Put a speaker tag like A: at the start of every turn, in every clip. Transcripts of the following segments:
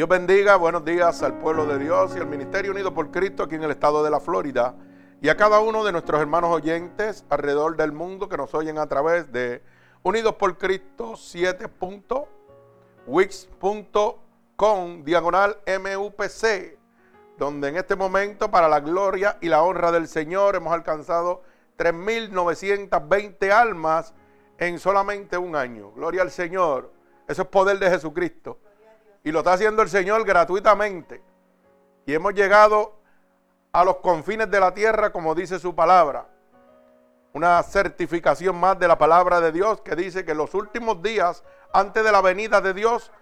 A: Dios bendiga, buenos días al pueblo de Dios y al Ministerio Unido por Cristo aquí en el estado de la Florida y a cada uno de nuestros hermanos oyentes alrededor del mundo que nos oyen a través de Unidos por Cristo 7.wix.com diagonal MUPC, donde en este momento para la gloria y la honra del Señor hemos alcanzado 3.920 almas en solamente un año. Gloria al Señor. Eso es poder de Jesucristo. Y lo está haciendo el Señor gratuitamente. Y hemos llegado a los confines de la tierra, como dice su palabra. Una certificación más de la palabra de Dios que dice que en los últimos días, antes de la venida de Dios,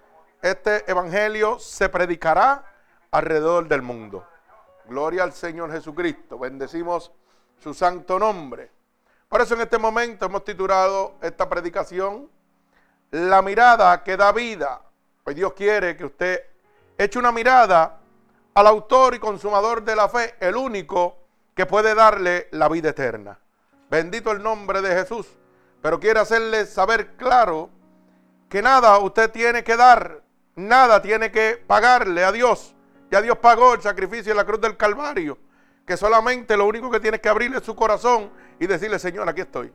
A: este evangelio se predicará alrededor del mundo. Gloria al Señor Jesucristo. Bendecimos su santo nombre. Por eso en este momento hemos titulado esta predicación La mirada que da vida. Pues Dios quiere que usted eche una mirada al autor y consumador de la fe, el único que puede darle la vida eterna. Bendito el nombre de Jesús. Pero quiere hacerle saber claro que nada usted tiene que dar, nada tiene que pagarle a Dios. Ya Dios pagó el sacrificio en la cruz del Calvario. Que solamente lo único que tienes que abrirle su corazón y decirle, Señor, aquí estoy.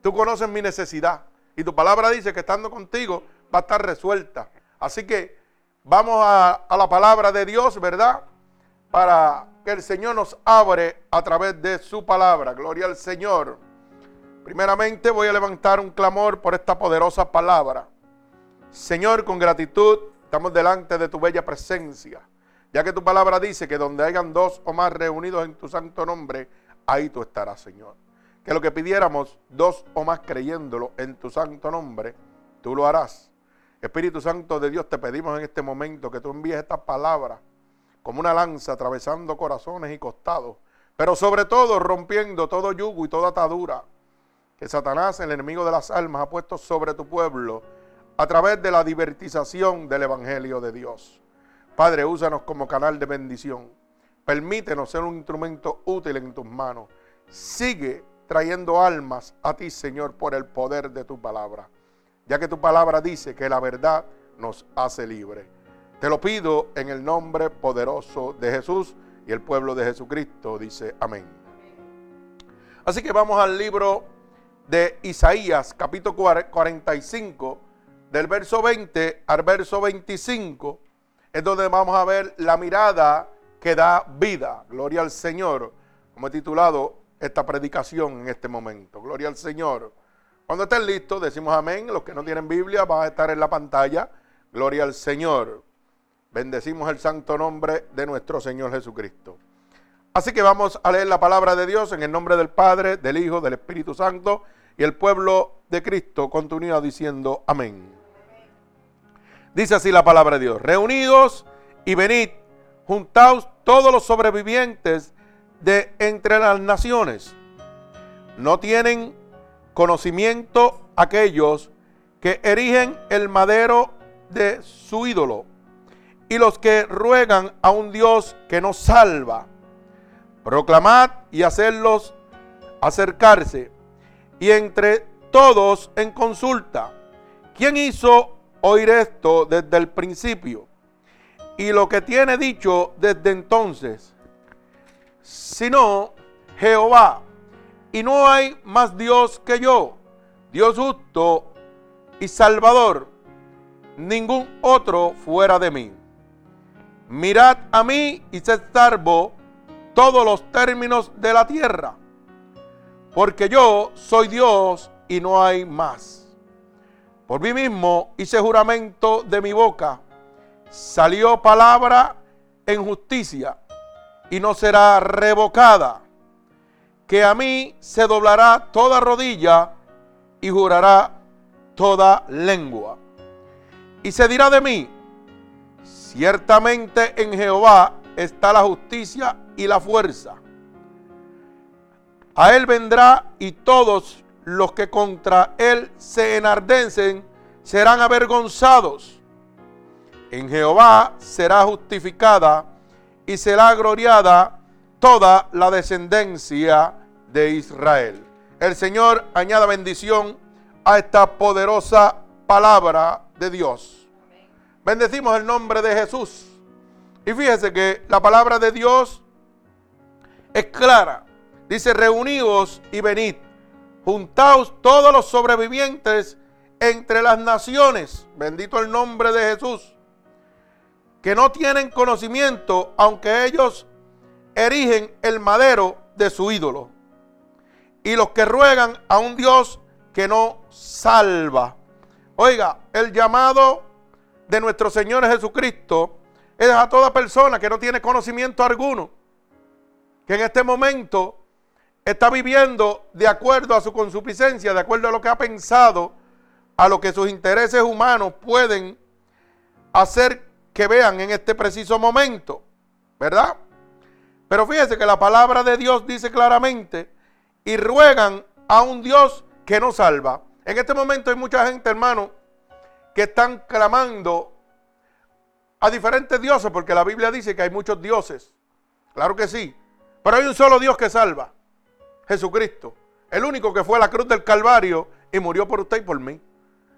A: Tú conoces mi necesidad. Y tu palabra dice que estando contigo va a estar resuelta. Así que vamos a, la palabra de Dios, ¿verdad? Para que el Señor nos abre a través de su palabra. Gloria al Señor. Primeramente voy a levantar un clamor por esta poderosa palabra. Señor, con gratitud estamos delante de tu bella presencia, ya que tu palabra dice que donde hayan dos o más reunidos en tu santo nombre, ahí tú estarás, Señor. Que lo que pidiéramos, dos o más creyéndolo en tu santo nombre, tú lo harás. Espíritu Santo de Dios, te pedimos en este momento que tú envíes esta palabra como una lanza atravesando corazones y costados, pero sobre todo rompiendo todo yugo y toda atadura que Satanás, el enemigo de las almas, ha puesto sobre tu pueblo a través de la divertización del Evangelio de Dios. Padre, úsanos como canal de bendición. Permítenos ser un instrumento útil en tus manos. Sigue trayendo almas a ti, Señor, por el poder de tu palabra ya que tu palabra dice que la verdad nos hace libre. Te lo pido en el nombre poderoso de Jesús y el pueblo de Jesucristo dice amén. Así que vamos al libro de Isaías, capítulo 45, del verso 20 al verso 25, es donde vamos a ver la mirada que da vida. Gloria al Señor, como he titulado esta predicación en este momento. Gloria al Señor. Cuando estén listos, decimos amén. Los que no tienen Biblia van a estar en la pantalla. Gloria al Señor. Bendecimos el santo nombre de nuestro Señor Jesucristo. Así que vamos a leer la palabra de Dios en el nombre del Padre, del Hijo, del Espíritu Santo y el pueblo de Cristo continúa diciendo amén. Dice así la palabra de Dios. Reunidos y venid, juntaos todos los sobrevivientes de entre las naciones. No tienen conocimiento aquellos que erigen el madero de su ídolo y los que ruegan a un Dios que nos salva. Proclamad y hacerlos acercarse y entre todos en consulta. ¿Quién hizo oír esto desde el principio? Y lo que tiene dicho desde entonces, sino Jehová y no hay más Dios que yo, Dios justo y salvador, ningún otro fuera de mí. Mirad a mí y sed salvo todos los términos de la tierra, porque yo soy Dios y no hay más. Por mí mismo hice juramento de mi boca, salió palabra en justicia y no será revocada que a mí se doblará toda rodilla y jurará toda lengua. Y se dirá de mí, ciertamente en Jehová está la justicia y la fuerza. A él vendrá y todos los que contra él se enardecen serán avergonzados. En Jehová será justificada y será gloriada toda la descendencia de Israel. El Señor añada bendición a esta poderosa palabra de Dios. Bendecimos el nombre de Jesús. Y fíjese que la palabra de Dios es clara. Dice, reuníos y venid, juntaos todos los sobrevivientes entre las naciones, bendito el nombre de Jesús, que no tienen conocimiento, aunque ellos erigen el madero de su ídolo, y los que ruegan a un Dios que no salva. Oiga, el llamado de nuestro Señor Jesucristo es a toda persona que no tiene conocimiento alguno, que en este momento está viviendo de acuerdo a su consuficiencia, de acuerdo a lo que ha pensado, a lo que sus intereses humanos pueden hacer que vean en este preciso momento, ¿verdad? Pero fíjese que la palabra de Dios dice claramente, y ruegan a un Dios que no salva. En este momento hay mucha gente, hermano, que están clamando a diferentes dioses, porque la Biblia dice que hay muchos dioses. Claro que sí. Pero hay un solo Dios que salva. Jesucristo. El único que fue a la cruz del Calvario y murió por usted y por mí.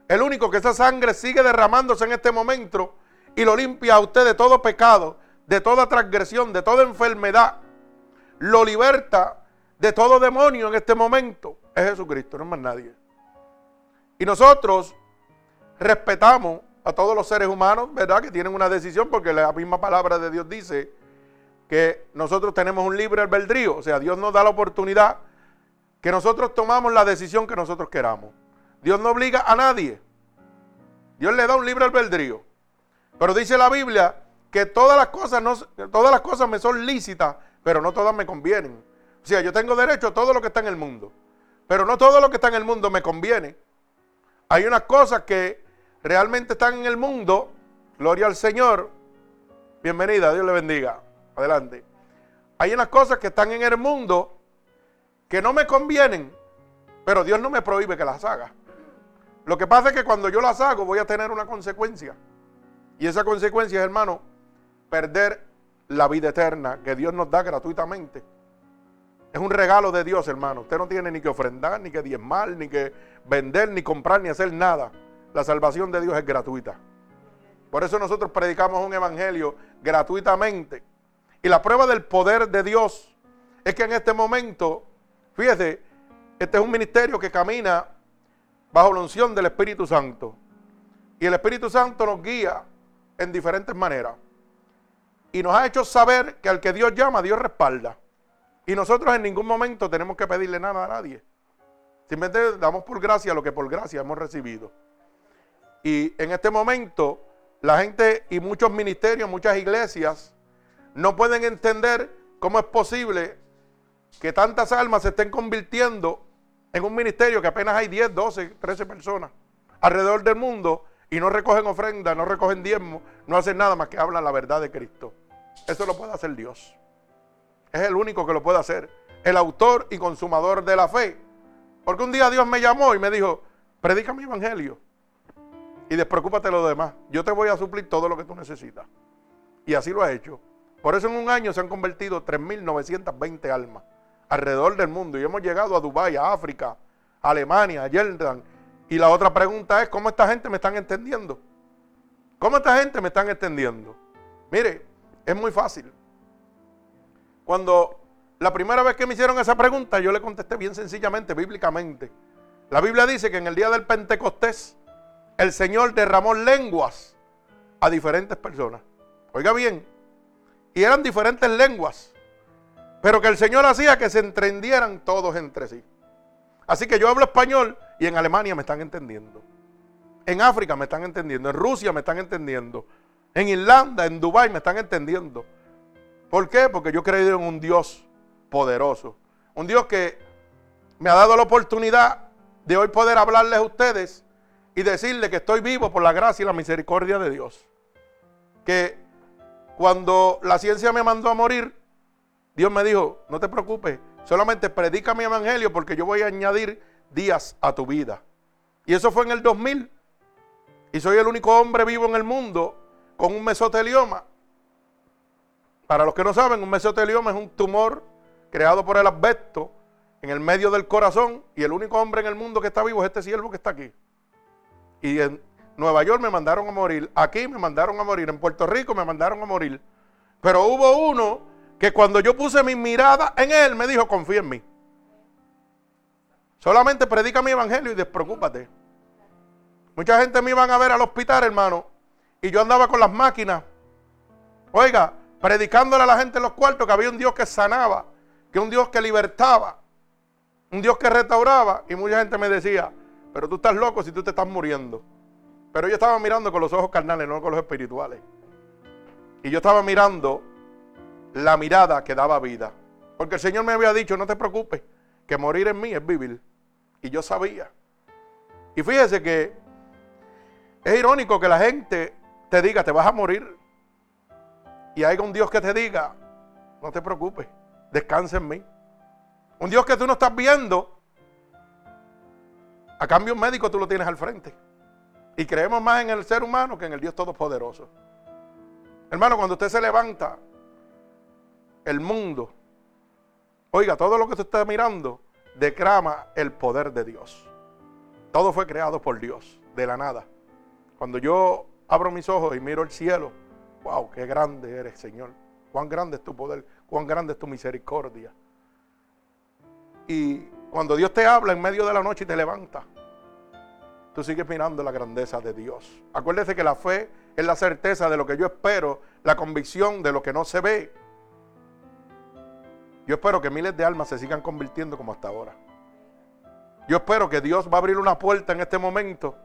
A: El único que esa sangre sigue derramándose en este momento y lo limpia a usted de todo pecado, de toda transgresión, de toda enfermedad. Lo liberta de todo demonio en este momento. Es Jesucristo, no es más nadie. Y nosotros respetamos a todos los seres humanos, ¿verdad? Que tienen una decisión porque la misma palabra de Dios dice que nosotros tenemos un libre albedrío. O sea, Dios nos da la oportunidad que nosotros tomamos la decisión que nosotros queramos. Dios no obliga a nadie. Dios le da un libre albedrío. Pero dice la Biblia que todas las cosas, no, todas las cosas me son lícitas, pero no todas me convienen. O sea, yo tengo derecho a todo lo que está en el mundo. Pero no todo lo que está en el mundo me conviene. Hay unas cosas que realmente están en el mundo. Gloria al Señor. Bienvenida, Dios le bendiga. Adelante. Hay unas cosas que están en el mundo que no me convienen, pero Dios no me prohíbe que las haga. Lo que pasa es que cuando yo las hago voy a tener una consecuencia. Y esa consecuencia es, hermano, perder la vida eterna que Dios nos da gratuitamente. Es un regalo de Dios, hermano. Usted no tiene ni que ofrendar, ni que diezmar, ni que vender, ni comprar, ni hacer nada. La salvación de Dios es gratuita. Por eso nosotros predicamos un evangelio gratuitamente. Y la prueba del poder de Dios es que en este momento, fíjese, este es un ministerio que camina bajo la unción del Espíritu Santo. Y el Espíritu Santo nos guía en diferentes maneras. Y nos ha hecho saber que al que Dios llama, Dios respalda. Y nosotros en ningún momento tenemos que pedirle nada a nadie. Simplemente damos por gracia lo que por gracia hemos recibido. Y en este momento, la gente y muchos ministerios, muchas iglesias, no pueden entender cómo es posible que tantas almas se estén convirtiendo en un ministerio que apenas hay 10, 12, 13 personas alrededor del mundo y no recogen ofrenda, no recogen diezmo, no hacen nada más que hablan la verdad de Cristo. Eso lo puede hacer Dios. Es el único que lo puede hacer. El autor y consumador de la fe. Porque un día Dios me llamó y me dijo, predica mi evangelio. Y despreocúpate de lo demás. Yo te voy a suplir todo lo que tú necesitas. Y así lo ha hecho. Por eso en un año se han convertido 3.920 almas alrededor del mundo. Y hemos llegado a Dubái, a África, a Alemania, a Jordan. Y la otra pregunta es, ¿cómo esta gente me están entendiendo? ¿Cómo esta gente me están entendiendo? Mire, es muy fácil. Cuando la primera vez que me hicieron esa pregunta, yo le contesté bien sencillamente, bíblicamente. La Biblia dice que en el día del Pentecostés, el Señor derramó lenguas a diferentes personas. Oiga bien, y eran diferentes lenguas. Pero que el Señor hacía que se entendieran todos entre sí. Así que yo hablo español y en Alemania me están entendiendo. En África me están entendiendo. En Rusia me están entendiendo. En Irlanda, en Dubái me están entendiendo. ¿Por qué? Porque yo he creído en un Dios poderoso. Un Dios que me ha dado la oportunidad de hoy poder hablarles a ustedes y decirles que estoy vivo por la gracia y la misericordia de Dios. Que cuando la ciencia me mandó a morir, Dios me dijo, no te preocupes, solamente predica mi evangelio porque yo voy a añadir días a tu vida. Y eso fue en el 2000. Y soy el único hombre vivo en el mundo con un mesotelioma. Para los que no saben, un mesotelioma es un tumor creado por el asbesto en el medio del corazón y el único hombre en el mundo que está vivo es este siervo que está aquí. Y Nueva York me mandaron a morir, aquí me mandaron a morir, en Puerto Rico me mandaron a morir. Pero hubo uno que cuando yo puse mi mirada en él me dijo, confía en mí. Solamente predica mi evangelio y despreocúpate. Mucha gente me iban a ver al hospital, hermano, y yo andaba con las máquinas. Oiga, predicándole a la gente en los cuartos que había un Dios que sanaba, que un Dios que libertaba, un Dios que restauraba. Y mucha gente me decía, pero tú estás loco si tú te estás muriendo. Pero yo estaba mirando con los ojos carnales, no con los espirituales. Y yo estaba mirando la mirada que daba vida. Porque el Señor me había dicho, no te preocupes, que morir en mí es vivir. Y yo sabía. Y fíjese que es irónico que la gente te diga, te vas a morir. Y hay un Dios que te diga, no te preocupes, descansa en mí. Un Dios que tú no estás viendo. A cambio un médico tú lo tienes al frente. Y creemos más en el ser humano que en el Dios Todopoderoso. Hermano, cuando usted se levanta, el mundo, oiga, todo lo que usted está mirando, declama el poder de Dios. Todo fue creado por Dios, de la nada. Cuando yo abro mis ojos y miro el cielo, wow, qué grande eres, Señor. Cuán grande es tu poder, cuán grande es tu misericordia. Y cuando Dios te habla en medio de la noche y te levanta, tú sigues mirando la grandeza de Dios. Acuérdese que la fe es la certeza de lo que yo espero, la convicción de lo que no se ve. Yo espero que miles de almas se sigan convirtiendo como hasta ahora. Yo espero que Dios va a abrir una puerta en este momento,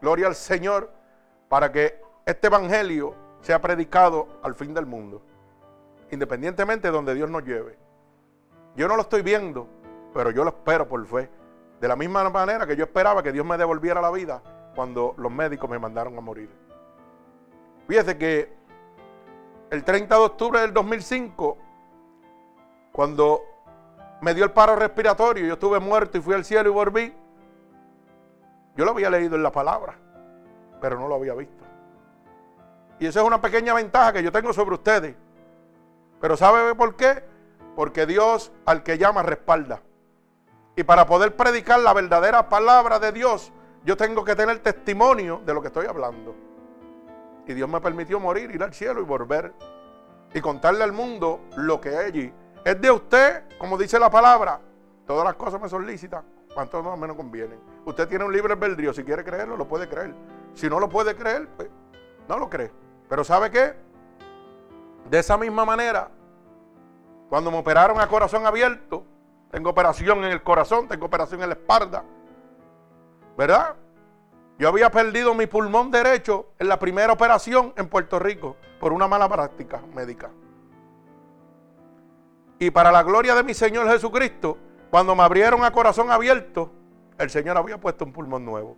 A: gloria al Señor, para que este evangelio sea predicado al fin del mundo, independientemente de donde Dios nos lleve. Yo no lo estoy viendo, pero yo lo espero por fe. De la misma manera que yo esperaba que Dios me devolviera la vida cuando los médicos me mandaron a morir. Fíjese que el 30 de octubre del 2005, cuando me dio el paro respiratorio, yo estuve muerto y fui al cielo y volví, yo lo había leído en la palabra, pero no lo había visto. Y esa es una pequeña ventaja que yo tengo sobre ustedes. Pero ¿sabe por qué? Porque Dios al que llama respalda. Y para poder predicar la verdadera palabra de Dios, yo tengo que tener testimonio de lo que estoy hablando. Y Dios me permitió morir, ir al cielo y volver. Y contarle al mundo lo que hay allí. Es de usted, como dice la palabra. Todas las cosas me son lícitas, cuanto no menos convienen. Usted tiene un libre albedrío. Si quiere creerlo, lo puede creer. Si no lo puede creer, pues no lo cree. Pero ¿sabe qué? De esa misma manera, cuando me operaron a corazón abierto, tengo operación en el corazón, tengo operación en la espalda. ¿Verdad? Yo había perdido mi pulmón derecho en la primera operación en Puerto Rico por una mala práctica médica. Y para la gloria de mi Señor Jesucristo, cuando me abrieron a corazón abierto, el Señor había puesto un pulmón nuevo.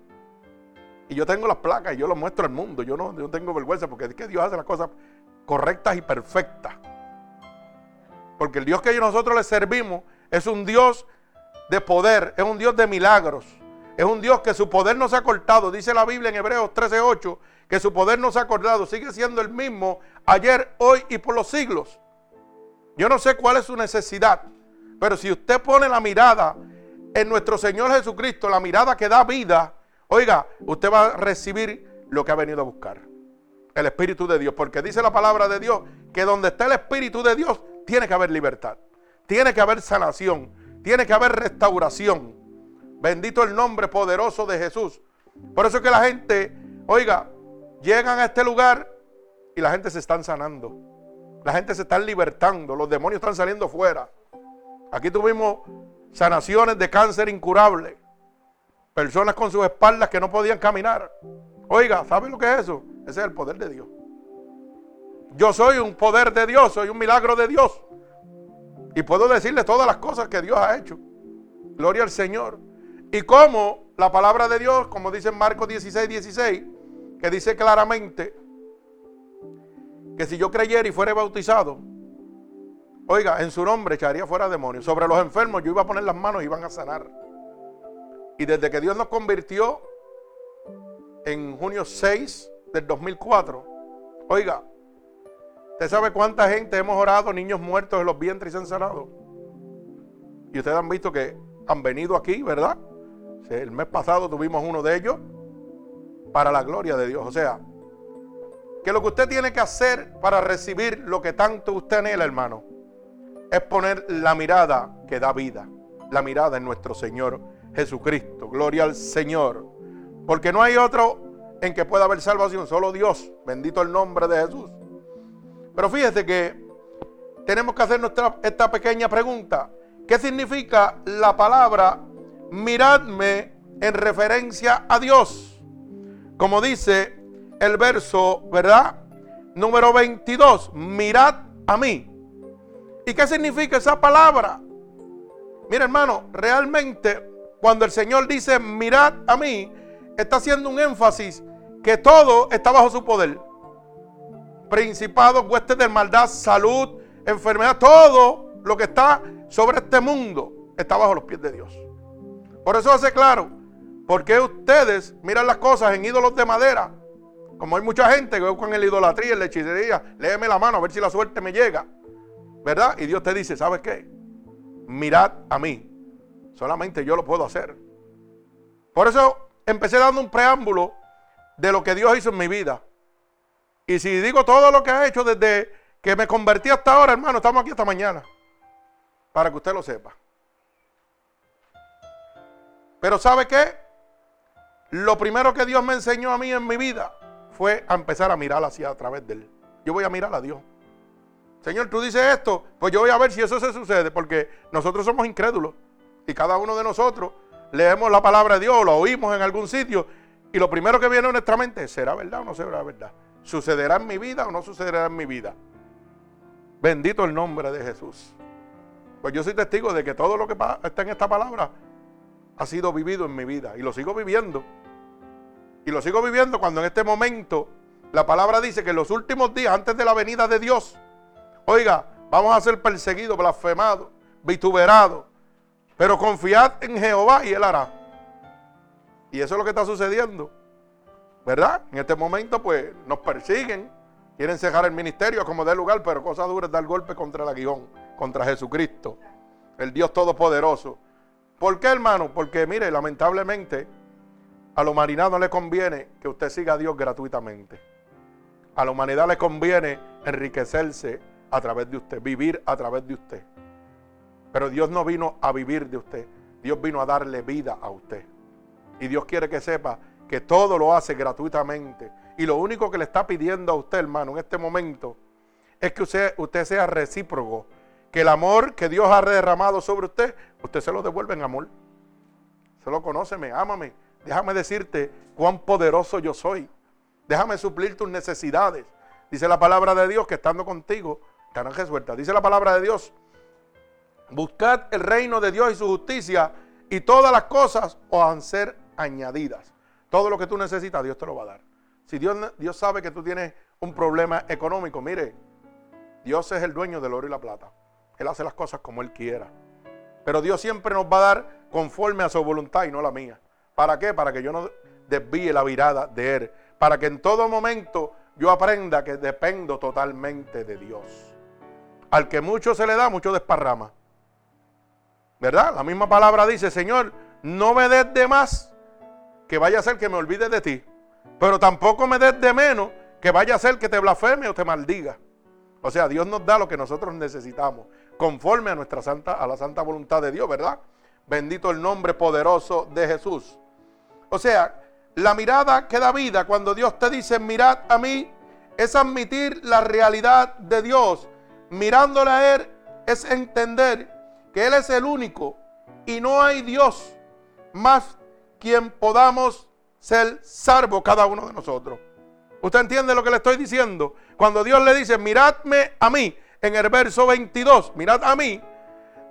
A: Y yo tengo las placas y yo lo muestro al mundo. Yo no, yo tengo vergüenza porque es que Dios hace las cosas correctas y perfectas. Porque el Dios que nosotros le servimos es un Dios de poder, es un Dios de milagros. Es un Dios que su poder no se ha cortado. Dice la Biblia en Hebreos 13:8 que su poder no se ha cortado. Sigue siendo el mismo ayer, hoy y por los siglos. Yo no sé cuál es su necesidad. Pero si usted pone la mirada en nuestro Señor Jesucristo, la mirada que da vida, oiga, usted va a recibir lo que ha venido a buscar. El Espíritu de Dios. Porque dice la palabra de Dios que donde está el Espíritu de Dios, tiene que haber libertad. Tiene que haber sanación. Tiene que haber restauración. Bendito el nombre poderoso de Jesús. Por eso es que la gente, oiga, llegan a este lugar y la gente se están sanando. La gente se está libertando. Los demonios están saliendo fuera. Aquí tuvimos sanaciones de cáncer incurable. Personas con sus espaldas que no podían caminar. Oiga, ¿saben lo que es eso? Ese es el poder de Dios. Yo soy un poder de Dios, soy un milagro de Dios. Y puedo decirle todas las cosas que Dios ha hecho. Gloria al Señor. Y como la palabra de Dios, como dice en Marcos 16, 16, que dice claramente que si yo creyera y fuera bautizado, oiga, en su nombre echaría fuera demonios. Sobre los enfermos yo iba a poner las manos y iban a sanar. Y desde que Dios nos convirtió en junio 6 del 2004, oiga, ¿Usted sabe cuánta gente hemos orado, niños muertos en los vientres y se han sanado? Y ustedes han visto que han venido aquí, ¿verdad? El mes pasado tuvimos uno de ellos. para la gloria de Dios. O sea, que lo que usted tiene que hacer para recibir lo que tanto usted anhela, hermano, es poner la mirada que da vida, la mirada en nuestro Señor Jesucristo. Gloria al Señor. Porque no hay otro en que pueda haber salvación, solo Dios. Bendito el nombre de Jesús. Pero fíjese que tenemos que hacer esta pequeña pregunta. ¿Qué significa la palabra miradme en referencia a Dios? Como dice el verso, ¿verdad? Número 22, mirad a mí. ¿Y qué significa esa palabra? Mira hermano, realmente cuando el Señor dice mirad a mí, está haciendo un énfasis que todo está bajo su poder. Principados, huestes de maldad, salud, enfermedad, todo lo que está sobre este mundo está bajo los pies de Dios. Por eso hace claro, porque ustedes miran las cosas en ídolos de madera, como hay mucha gente que buscan en la idolatría, en la hechicería, léeme la mano a ver si la suerte me llega. ¿Verdad? Y Dios te dice, ¿sabes qué? Mirad a mí. Solamente yo lo puedo hacer. Por eso empecé dando un preámbulo de lo que Dios hizo en mi vida. Y si digo todo lo que ha hecho desde que me convertí hasta ahora, hermano, estamos aquí hasta mañana. Para que usted lo sepa. Pero ¿sabe qué? Lo primero que Dios me enseñó a mí en mi vida fue a empezar a mirar hacia a través de Él. Yo voy a mirar a Dios. Señor, tú dices esto, pues yo voy a ver si eso se sucede, porque nosotros somos incrédulos. Y cada uno de nosotros leemos la palabra de Dios, lo oímos en algún sitio, y lo primero que viene a nuestra mente es, ¿será verdad o no será verdad? ¿Sucederá en mi vida o no sucederá en mi vida? Bendito el nombre de Jesús. Pues yo soy testigo de que todo lo que está en esta palabra ha sido vivido en mi vida y lo sigo viviendo. Y lo sigo viviendo cuando en este momento la palabra dice que en los últimos días antes de la venida de Dios, oiga, vamos a ser perseguidos, blasfemados, vituperados, pero confiad en Jehová y Él hará. Y eso es lo que está sucediendo. ¿Verdad? En este momento pues nos persiguen, quieren cejar el ministerio como de lugar, pero cosa dura es dar golpe contra el aguijón, contra Jesucristo, el Dios Todopoderoso. ¿Por qué, hermano? Porque, mire, lamentablemente, a la humanidad no le conviene que usted siga a Dios gratuitamente. A la humanidad le conviene enriquecerse a través de usted, vivir a través de usted. Pero Dios no vino a vivir de usted, Dios vino a darle vida a usted. Y Dios quiere que sepa que todo lo hace gratuitamente. Y lo único que le está pidiendo a usted, hermano, en este momento, es que usted, usted sea recíproco. Que el amor que Dios ha derramado sobre usted, usted se lo devuelve en amor. Solo conóceme, ámame. Déjame decirte cuán poderoso yo soy. Déjame suplir tus necesidades. Dice la palabra de Dios que estando contigo estarán resueltas. Dice la palabra de Dios, buscad el reino de Dios y su justicia y todas las cosas os van a ser añadidas. Todo lo que tú necesitas, Dios te lo va a dar. Si Dios, Dios sabe que tú tienes un problema económico, mire, Dios es el dueño del oro y la plata. Él hace las cosas como Él quiera. Pero Dios siempre nos va a dar conforme a su voluntad y no la mía. ¿Para qué? Para que yo no desvíe la virada de Él. Para que en todo momento yo aprenda que dependo totalmente de Dios. Al que mucho se le da, mucho desparrama. ¿Verdad? La misma palabra dice, Señor, no me des de más que vaya a ser que me olvide de ti. Pero tampoco me des de menos que vaya a ser que te blasfeme o te maldiga. O sea, Dios nos da lo que nosotros necesitamos, conforme a nuestra santa, a la santa voluntad de Dios, ¿verdad? Bendito el nombre poderoso de Jesús. O sea, la mirada que da vida cuando Dios te dice, mirad a mí, es admitir la realidad de Dios. Mirándole a Él es entender que Él es el único y no hay Dios más quien podamos ser salvo cada uno de nosotros. ¿Usted entiende lo que le estoy diciendo? Cuando Dios le dice, miradme a mí, en el verso 22, mirad a mí,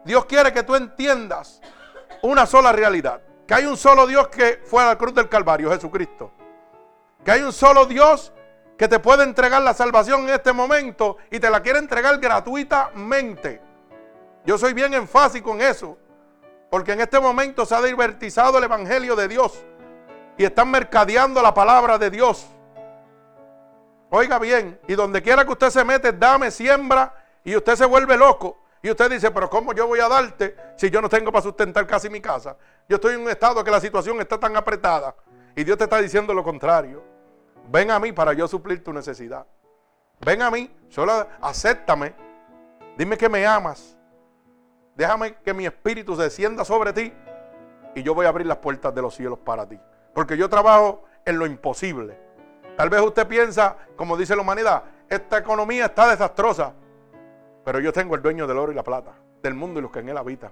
A: Dios quiere que tú entiendas una sola realidad. Que hay un solo Dios que fue a la cruz del Calvario, Jesucristo. Que hay un solo Dios que te puede entregar la salvación en este momento y te la quiere entregar gratuitamente. Yo soy bien enfático en eso. Porque en este momento se ha divertizado el Evangelio de Dios. Y están mercadeando la palabra de Dios. Oiga bien, y donde quiera que usted se mete, dame, siembra, y usted se vuelve loco. Y usted dice, pero ¿cómo yo voy a darte si yo no tengo para sustentar casi mi casa? Yo estoy en un estado que la situación está tan apretada. Y Dios te está diciendo lo contrario. Ven a mí para yo suplir tu necesidad. Ven a mí, solo acéptame. Dime que me amas. Déjame que mi espíritu descienda sobre ti y yo voy a abrir las puertas de los cielos para ti. Porque yo trabajo en lo imposible. Tal vez usted piensa, como dice la humanidad, esta economía está desastrosa. Pero yo tengo el dueño del oro y la plata, del mundo y los que en él habitan.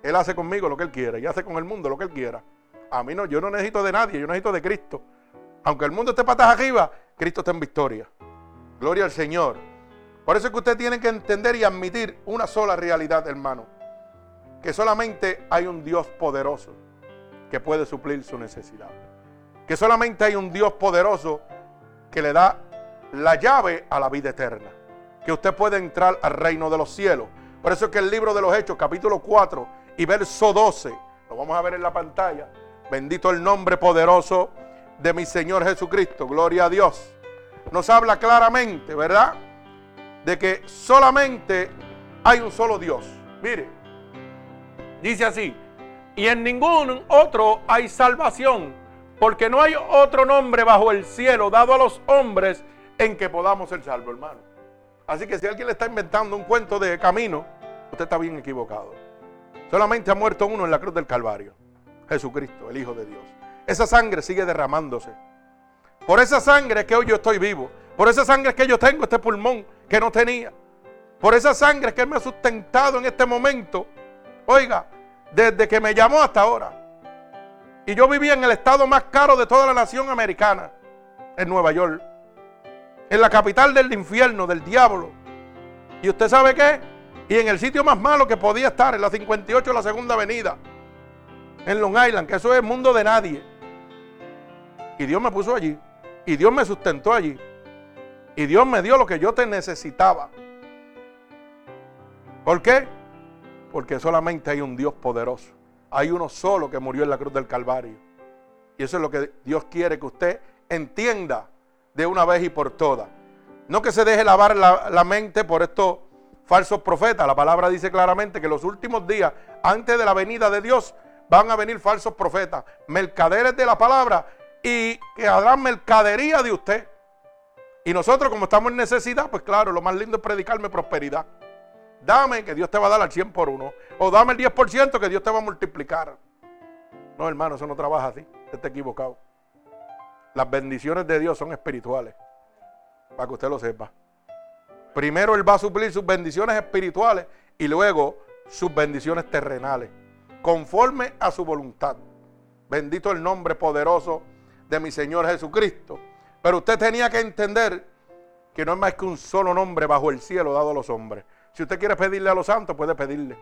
A: Él hace conmigo lo que él quiere y hace con el mundo lo que él quiera. A mí no, yo no necesito de nadie, yo necesito de Cristo. Aunque el mundo esté patas arriba, Cristo está en victoria. Gloria al Señor. Por eso es que usted tiene que entender y admitir una sola realidad, hermano. Que solamente hay un Dios poderoso que puede suplir su necesidad. Que solamente hay un Dios poderoso que le da la llave a la vida eterna. Que usted puede entrar al reino de los cielos. Por eso es que el libro de los Hechos, capítulo 4 y verso 12, lo vamos a ver en la pantalla. Bendito el nombre poderoso de mi Señor Jesucristo. Gloria a Dios. Nos habla claramente, ¿verdad? De que solamente hay un solo Dios. Mire, dice así, y en ningún otro hay salvación, porque no hay otro nombre bajo el cielo dado a los hombres en que podamos ser salvos, hermano. Así que si alguien le está inventando un cuento de camino, usted está bien equivocado. Solamente ha muerto uno en la cruz del Calvario, Jesucristo, el Hijo de Dios. Esa sangre sigue derramándose. Por esa sangre es que hoy yo estoy vivo. Por esa sangre es que yo tengo este pulmón que no tenía. Por esa sangre que Él me ha sustentado en este momento. Oiga, desde que me llamó hasta ahora. Y yo vivía en el estado más caro de toda la nación americana, en Nueva York. En la capital del infierno, del diablo. ¿Y usted sabe qué? Y en el sitio más malo que podía estar, en la 58 de la segunda avenida, en Long Island, que eso es mundo de nadie. Y Dios me puso allí. Y Dios me sustentó allí. Y Dios me dio lo que yo te necesitaba. ¿Por qué? Porque solamente hay un Dios poderoso. Hay uno solo que murió en la cruz del Calvario. Y eso es lo que Dios quiere que usted entienda de una vez y por todas. No que se deje lavar la, mente por estos falsos profetas. La palabra dice claramente que los últimos días, antes de la venida de Dios, van a venir falsos profetas, mercaderes de la palabra y que harán mercadería de usted. Y nosotros como estamos en necesidad, pues claro, lo más lindo es predicarme prosperidad. Dame que Dios te va a dar al 100 por uno. O dame el 10% que Dios te va a multiplicar. No, hermano, eso no trabaja así. Usted está equivocado. Las bendiciones de Dios son espirituales. Para que usted lo sepa. Primero Él va a suplir sus bendiciones espirituales y luego sus bendiciones terrenales conforme a su voluntad. Bendito el nombre poderoso de mi Señor Jesucristo. Pero usted tenía que entender que no es más que un solo nombre bajo el cielo dado a los hombres. Si usted quiere pedirle a los santos, puede pedirle.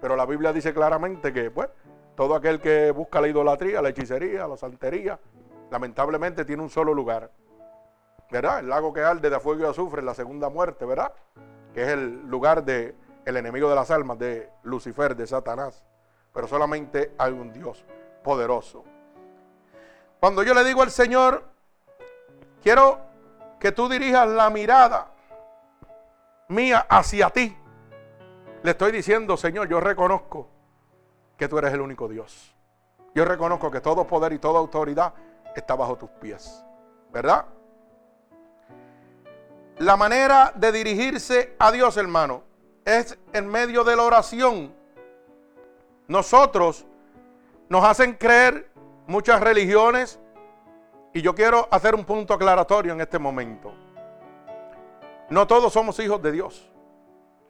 A: Pero la Biblia dice claramente que, pues, todo aquel que busca la idolatría, la hechicería, la santería, lamentablemente tiene un solo lugar. ¿Verdad? El lago que arde de fuego y azufre, la segunda muerte, ¿verdad? Que es el lugar del el enemigo de las almas, de Lucifer, de Satanás pero solamente hay un Dios poderoso. Cuando yo le digo al Señor, quiero que tú dirijas la mirada mía hacia ti, le estoy diciendo, Señor, yo reconozco que tú eres el único Dios. Yo reconozco que todo poder y toda autoridad está bajo tus pies. ¿Verdad? La manera de dirigirse a Dios, hermano, es en medio de la oración nosotros nos hacen creer muchas religiones y yo quiero hacer un punto aclaratorio en este momento. No todos somos hijos de Dios.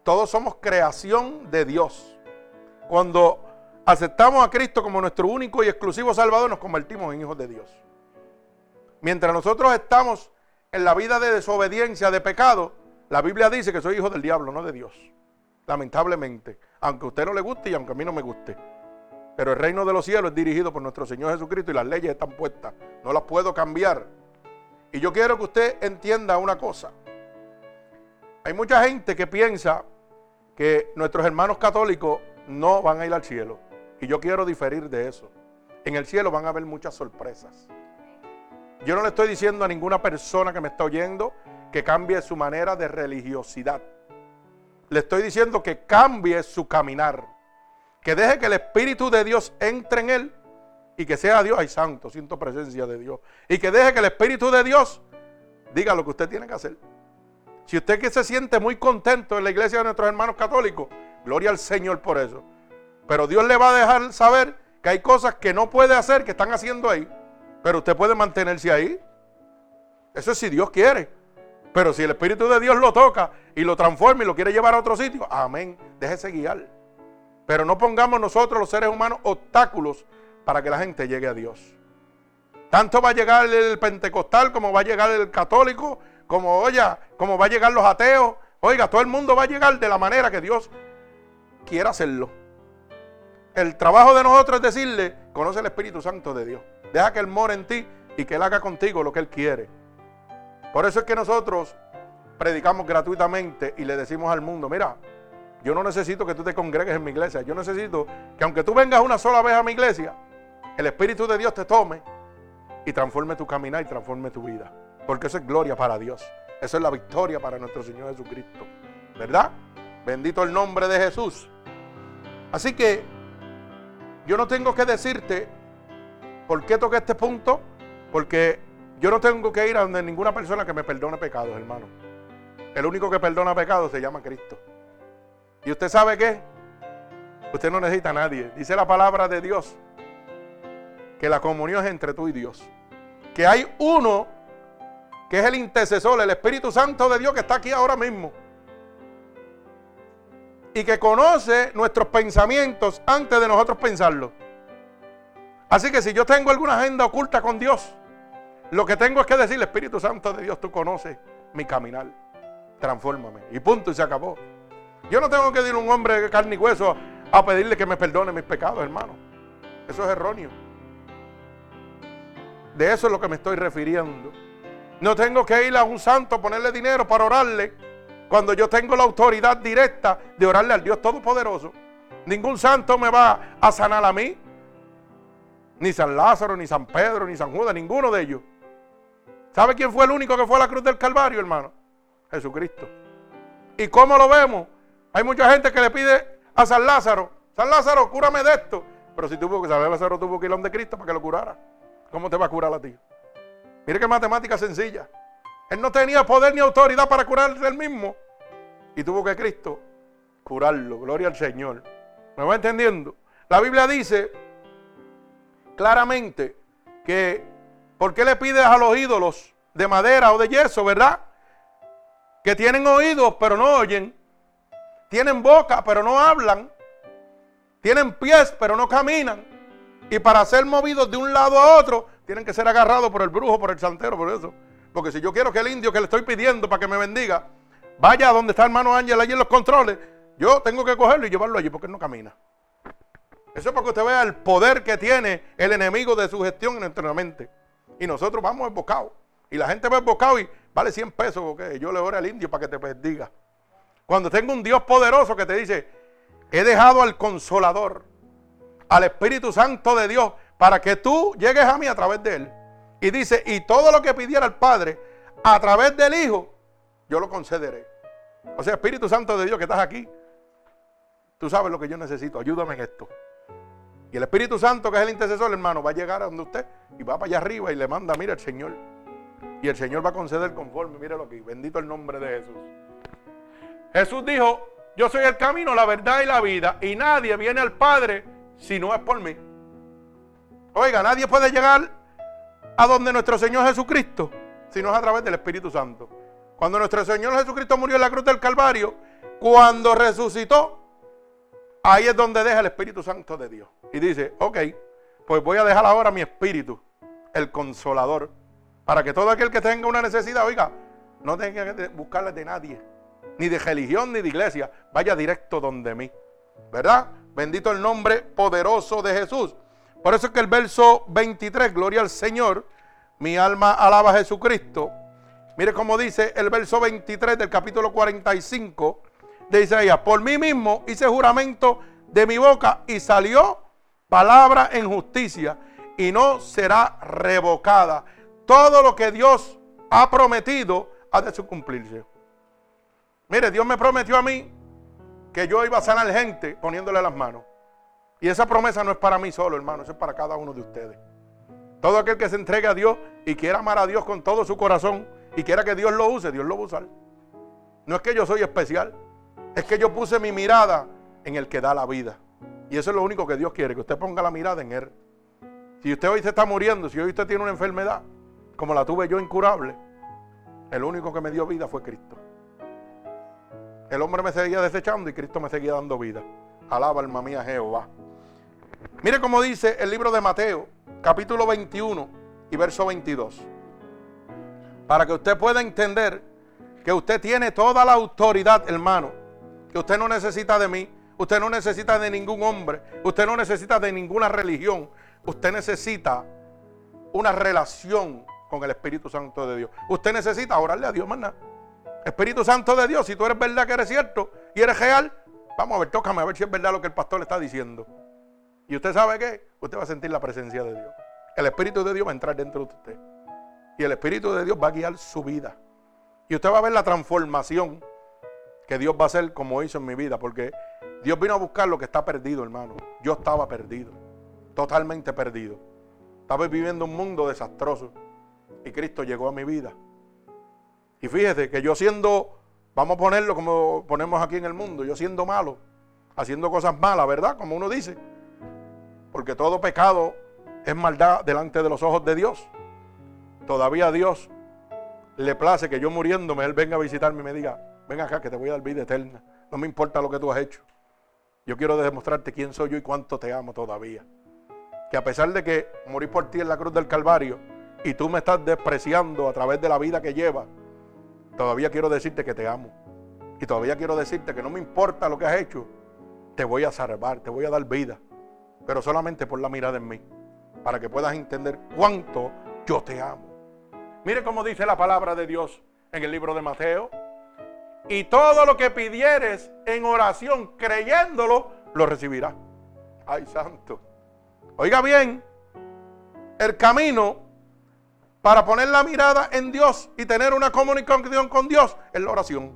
A: Todos somos creación de Dios. Cuando aceptamos a Cristo como nuestro único y exclusivo Salvador, nos convertimos en hijos de Dios. Mientras nosotros estamos en la vida de desobediencia, de pecado, la Biblia dice que soy hijo del diablo, no de Dios. Lamentablemente aunque a usted no le guste y aunque a mí no me guste. Pero el reino de los cielos es dirigido por nuestro Señor Jesucristo y las leyes están puestas. No las puedo cambiar. Y yo quiero que usted entienda una cosa. Hay mucha gente que piensa que nuestros hermanos católicos no van a ir al cielo. Y yo quiero diferir de eso. En el cielo van a haber muchas sorpresas. Yo no le estoy diciendo a ninguna persona que me está oyendo que cambie su manera de religiosidad. Le estoy diciendo que cambie su caminar. Que deje que el Espíritu de Dios entre en él y que sea Dios, ay santo, siento presencia de Dios. Y que deje que el Espíritu de Dios diga lo que usted tiene que hacer. Si usted que se siente muy contento en la iglesia de nuestros hermanos católicos, gloria al Señor por eso. Pero Dios le va a dejar saber que hay cosas que no puede hacer, que están haciendo ahí. Pero usted puede mantenerse ahí. Eso es si Dios quiere. Pero si el Espíritu de Dios lo toca y lo transforma y lo quiere llevar a otro sitio, amén, déjese guiar. Pero no pongamos nosotros los seres humanos obstáculos para que la gente llegue a Dios. Tanto va a llegar el pentecostal como va a llegar el católico, como, oye, como va a llegar los ateos. Oiga, todo el mundo va a llegar de la manera que Dios quiera hacerlo. El trabajo de nosotros es decirle, conoce el Espíritu Santo de Dios. Deja que Él more en ti y que Él haga contigo lo que Él quiere. Por eso es que nosotros predicamos gratuitamente y le decimos al mundo, mira, yo no necesito que tú te congregues en mi iglesia. Yo necesito que aunque tú vengas una sola vez a mi iglesia, el Espíritu de Dios te tome y transforme tu caminar y transforme tu vida. Porque eso es gloria para Dios. Eso es la victoria para nuestro Señor Jesucristo. ¿Verdad? Bendito el nombre de Jesús. Así que yo no tengo que decirte por qué toqué este punto. Porque yo no tengo que ir a donde ninguna persona que me perdone pecados, hermano. El único que perdona pecados se llama Cristo. ¿Y usted sabe qué? Usted no necesita a nadie. Dice la palabra de Dios que la comunión es entre tú y Dios. Que hay uno que es el intercesor, el Espíritu Santo de Dios que está aquí ahora mismo. Y que conoce nuestros pensamientos antes de nosotros pensarlos. Así que si yo tengo alguna agenda oculta con Dios, lo que tengo es que decirle, Espíritu Santo de Dios, tú conoces mi caminar. Transfórmame. Y punto, y se acabó. Yo no tengo que ir a un hombre de carne y hueso a pedirle que me perdone mis pecados, hermano. Eso es erróneo. De eso es lo que me estoy refiriendo. No tengo que ir a un santo a ponerle dinero para orarle cuando yo tengo la autoridad directa de orarle al Dios Todopoderoso. Ningún santo me va a sanar a mí. Ni San Lázaro, ni San Pedro, ni San Judas, ninguno de ellos. ¿Sabe quién fue el único que fue a la cruz del Calvario, hermano? Jesucristo. ¿Y cómo lo vemos? Hay mucha gente que le pide a San Lázaro, San Lázaro, cúrame de esto. Pero si tuvo que, San Lázaro tuvo que ir a donde Cristo para que lo curara. ¿Cómo te va a curar a ti? Mire qué matemática sencilla. Él no tenía poder ni autoridad para curarse él mismo. Y tuvo que Cristo curarlo. Gloria al Señor. ¿Me va entendiendo? La Biblia dice claramente que ¿Por qué le pides a los ídolos de madera o de yeso, verdad? Que tienen oídos pero no oyen. Tienen boca pero no hablan. Tienen pies pero no caminan. Y para ser movidos de un lado a otro, tienen que ser agarrados por el brujo, por el santero, por eso. Porque si yo quiero que el indio que le estoy pidiendo para que me bendiga, vaya a donde está el hermano Ángel allí en los controles, yo tengo que cogerlo y llevarlo allí porque él no camina. Eso es para que usted vea el poder que tiene el enemigo de su gestión en. Y nosotros vamos embocado Y la gente va embocado y vale 100 pesos. porque Yo le oro al indio para que te bendiga. Cuando tengo un Dios poderoso que te dice, he dejado al consolador, al Espíritu Santo de Dios, para que tú llegues a mí a través de él. Y dice, y todo lo que pidiera el Padre a través del Hijo, yo lo concederé. O sea, Espíritu Santo de Dios que estás aquí, tú sabes lo que yo necesito, ayúdame en esto. Y el Espíritu Santo, que es el intercesor, hermano, va a llegar a donde usted y va para allá arriba y le manda, mira el Señor. Y el Señor va a conceder conforme, míralo aquí, bendito el nombre de Jesús. Jesús dijo, yo soy el camino, la verdad y la vida, y nadie viene al Padre si no es por mí. Oiga, nadie puede llegar a donde nuestro Señor Jesucristo si no es a través del Espíritu Santo. Cuando nuestro Señor Jesucristo murió en la cruz del Calvario, cuando resucitó, ahí es donde deja el Espíritu Santo de Dios. Y dice, ok, pues voy a dejar ahora mi espíritu, el consolador, para que todo aquel que tenga una necesidad, oiga, no tenga que buscarle de nadie, ni de religión ni de iglesia, vaya directo donde mí. ¿Verdad? Bendito el nombre poderoso de Jesús. Por eso es que el verso 23, gloria al Señor, mi alma alaba a Jesucristo. Mire cómo dice el verso 23 del capítulo 45 de Isaías. Por mí mismo hice juramento de mi boca y salió palabra en justicia y no será revocada. Todo lo que Dios ha prometido ha de cumplirse. Mire, Dios me prometió a mí que yo iba a sanar gente poniéndole las manos. Y esa promesa no es para mí solo, hermano, eso es para cada uno de ustedes. Todo aquel que se entregue a Dios y quiera amar a Dios con todo su corazón y quiera que Dios lo use, Dios lo va a usar. No es que yo soy especial, es que yo puse mi mirada en el que da la vida. Y eso es lo único que Dios quiere, que usted ponga la mirada en Él. Si usted hoy se está muriendo, si hoy usted tiene una enfermedad, como la tuve yo incurable, el único que me dio vida fue Cristo. El hombre me seguía desechando y Cristo me seguía dando vida. Alaba alma mía Jehová. Mire cómo dice el libro de Mateo, capítulo 21 y verso 22. Para que usted pueda entender que usted tiene toda la autoridad, hermano. Que usted no necesita de mí. Usted no necesita de ningún hombre. Usted no necesita de ninguna religión. Usted necesita una relación con el Espíritu Santo de Dios. Usted necesita orarle a Dios, más Espíritu Santo de Dios, si tú eres verdad que eres cierto y eres real, vamos a ver, tócame a ver si es verdad lo que el pastor le está diciendo. Y usted sabe qué, usted va a sentir la presencia de Dios. El Espíritu de Dios va a entrar dentro de usted. Y el Espíritu de Dios va a guiar su vida. Y usted va a ver la transformación que Dios va a hacer como hizo en mi vida. Porque Dios vino a buscar lo que está perdido, hermano. Yo estaba perdido. Totalmente perdido. Estaba viviendo un mundo desastroso. Y Cristo llegó a mi vida. Y fíjese que yo siendo, vamos a ponerlo como ponemos aquí en el mundo, yo siendo malo, haciendo cosas malas, ¿verdad? Como uno dice. Porque todo pecado es maldad delante de los ojos de Dios. Todavía Dios le place que yo muriéndome, Él venga a visitarme y me diga, ven acá que te voy a dar vida eterna. No me importa lo que tú has hecho. Yo quiero demostrarte quién soy yo y cuánto te amo todavía. Que a pesar de que morí por ti en la cruz del Calvario y tú me estás despreciando a través de la vida que llevas, todavía quiero decirte que te amo. Y todavía quiero decirte que no me importa lo que has hecho, te voy a salvar, te voy a dar vida. Pero solamente por la mirada en mí. Para que puedas entender cuánto yo te amo. Mire cómo dice la palabra de Dios en el libro de Mateo. Y todo lo que pidieres en oración, creyéndolo, lo recibirás. Ay, santo. Oiga bien, el camino para poner la mirada en Dios y tener una comunicación con Dios es la oración.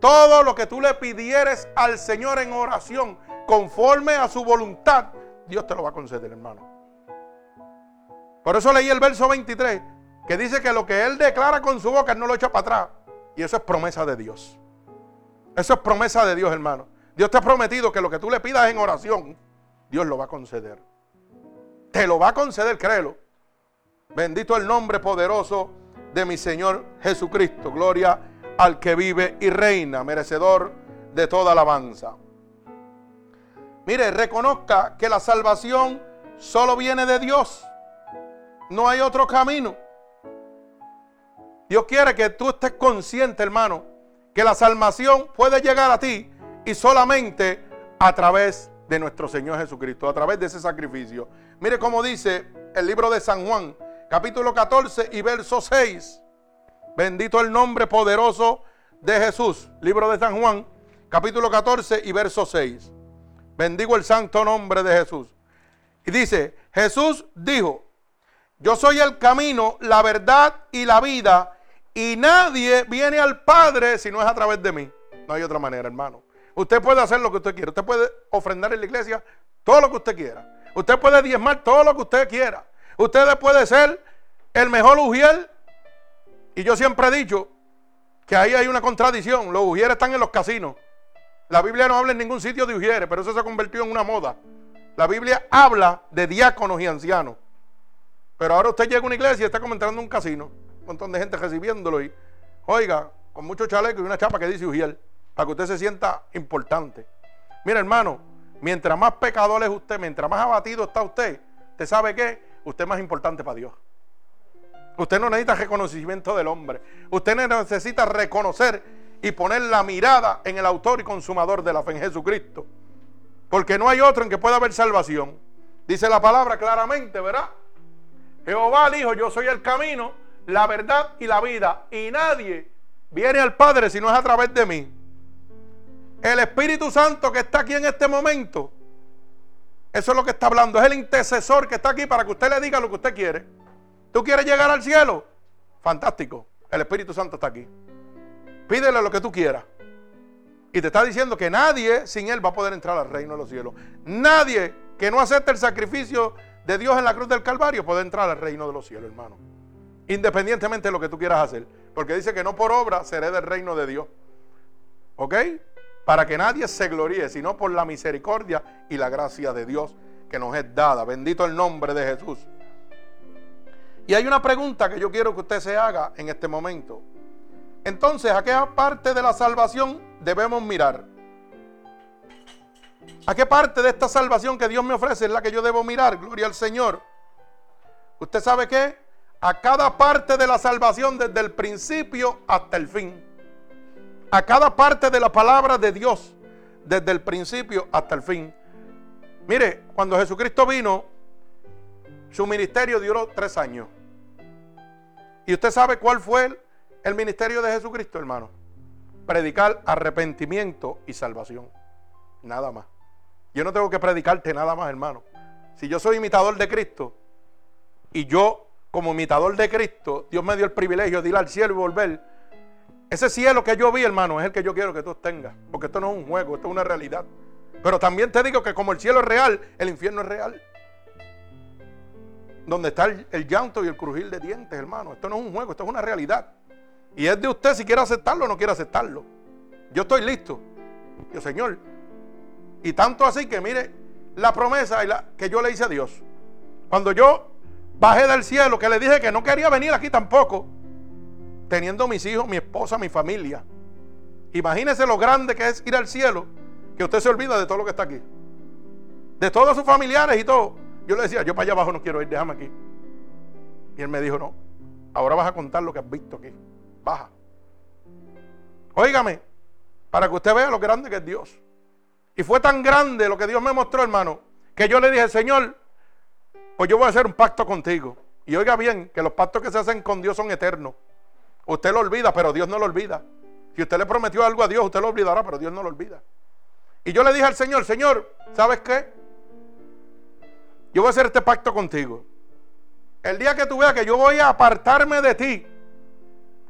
A: Todo lo que tú le pidieres al Señor en oración, conforme a su voluntad, Dios te lo va a conceder, hermano. Por eso leí el verso 23, que dice que lo que Él declara con su boca, Él no lo echa para atrás. Y eso es promesa de Dios. Eso es promesa de Dios, hermano. Dios te ha prometido que lo que tú le pidas en oración, Dios lo va a conceder. Te lo va a conceder, créelo. Bendito el nombre poderoso de mi Señor Jesucristo. Gloria al que vive y reina, merecedor de toda alabanza. Mire, reconozca que la salvación solo viene de Dios. No hay otro camino. Dios quiere que tú estés consciente, hermano, que la salvación puede llegar a ti y solamente a través de nuestro Señor Jesucristo, a través de ese sacrificio. Mire cómo dice el libro de San Juan, capítulo 14 y verso 6. Bendito el nombre poderoso de Jesús. Libro de San Juan, capítulo 14 y verso 6. Bendigo el santo nombre de Jesús. Y dice, Jesús dijo, yo soy el camino, la verdad y la vida, y nadie viene al Padre si no es a través de mí. No hay otra manera, hermano. Usted puede hacer lo que usted quiera. Usted puede ofrendar en la iglesia todo lo que usted quiera. Usted puede diezmar todo lo que usted quiera. Usted puede ser el mejor ujier. Y yo siempre he dicho que ahí hay una contradicción. Los ujieres están en los casinos. La Biblia no habla en ningún sitio de ujieres, pero eso se ha convertido en una moda. La Biblia habla de diáconos y ancianos. Pero ahora usted llega a una iglesia y está comentando un casino. Un montón de gente recibiéndolo y, oiga, con mucho chaleco y una chapa que dice ujier, para que usted se sienta importante. Mira, hermano, mientras más pecador es usted, mientras más abatido está usted, ¿usted sabe qué? Usted es más importante para Dios. Usted no necesita reconocimiento del hombre. Usted necesita reconocer y poner la mirada en el autor y consumador de la fe en Jesucristo. Porque no hay otro en que pueda haber salvación. Dice la palabra claramente, ¿verdad? Jehová dijo, yo soy el camino, la verdad y la vida. Y nadie viene al Padre si no es a través de mí. El Espíritu Santo que está aquí en este momento, eso es lo que está hablando. Es el intercesor que está aquí para que usted le diga lo que usted quiere. ¿Tú quieres llegar al cielo? Fantástico. El Espíritu Santo está aquí. Pídele lo que tú quieras. Y te está diciendo que nadie sin Él va a poder entrar al reino de los cielos. Nadie que no acepte el sacrificio de Dios en la cruz del Calvario puede entrar al reino de los cielos, hermano. Independientemente de lo que tú quieras hacer. Porque dice que no por obra seré del reino de Dios. ¿Ok? Para que nadie se gloríe, sino por la misericordia y la gracia de Dios que nos es dada. Bendito el nombre de Jesús. Y hay una pregunta que yo quiero que usted se haga en este momento. Entonces, ¿a qué parte de la salvación debemos mirar? ¿A qué parte de esta salvación que Dios me ofrece es la que yo debo mirar? Gloria al Señor. ¿Usted sabe qué? A cada parte de la salvación desde el principio hasta el fin. A cada parte de la palabra de Dios desde el principio hasta el fin. Mire, cuando Jesucristo vino, su ministerio duró tres años. ¿Y usted sabe cuál fue el, ministerio de Jesucristo, hermano? Predicar arrepentimiento y salvación. Nada más. Yo no tengo que predicarte nada más, hermano. Si yo soy imitador de Cristo y yo, como imitador de Cristo, Dios me dio el privilegio de ir al cielo y volver. Ese cielo que yo vi, hermano, es el que yo quiero que tú tengas. Porque esto no es un juego, esto es una realidad. Pero también te digo que como el cielo es real, el infierno es real. Donde está el, llanto y el crujir de dientes, hermano. Esto no es un juego, esto es una realidad. Y es de usted si quiere aceptarlo o no quiere aceptarlo. Yo estoy listo. Yo, Señor. Y tanto así que mire la promesa que yo le hice a Dios. Cuando yo bajé del cielo, que le dije que no quería venir aquí tampoco, teniendo mis hijos, mi esposa, mi familia. Imagínese lo grande que es ir al cielo que usted se olvida de todo lo que está aquí. De todos sus familiares y todo. Yo le decía, yo para allá abajo no quiero ir, déjame aquí. Y él me dijo, no, ahora vas a contar lo que has visto aquí. Baja. Óigame, para que usted vea lo grande que es Dios. Y fue tan grande lo que Dios me mostró, hermano, que yo le dije, Señor, pues yo voy a hacer un pacto contigo. Y oiga bien, que los pactos que se hacen con Dios son eternos. Usted lo olvida, pero Dios no lo olvida. Si usted le prometió algo a Dios, usted lo olvidará, pero Dios no lo olvida. Y yo le dije al Señor, Señor, ¿sabes qué? Yo voy a hacer este pacto contigo. El día que tú veas que yo voy a apartarme de ti,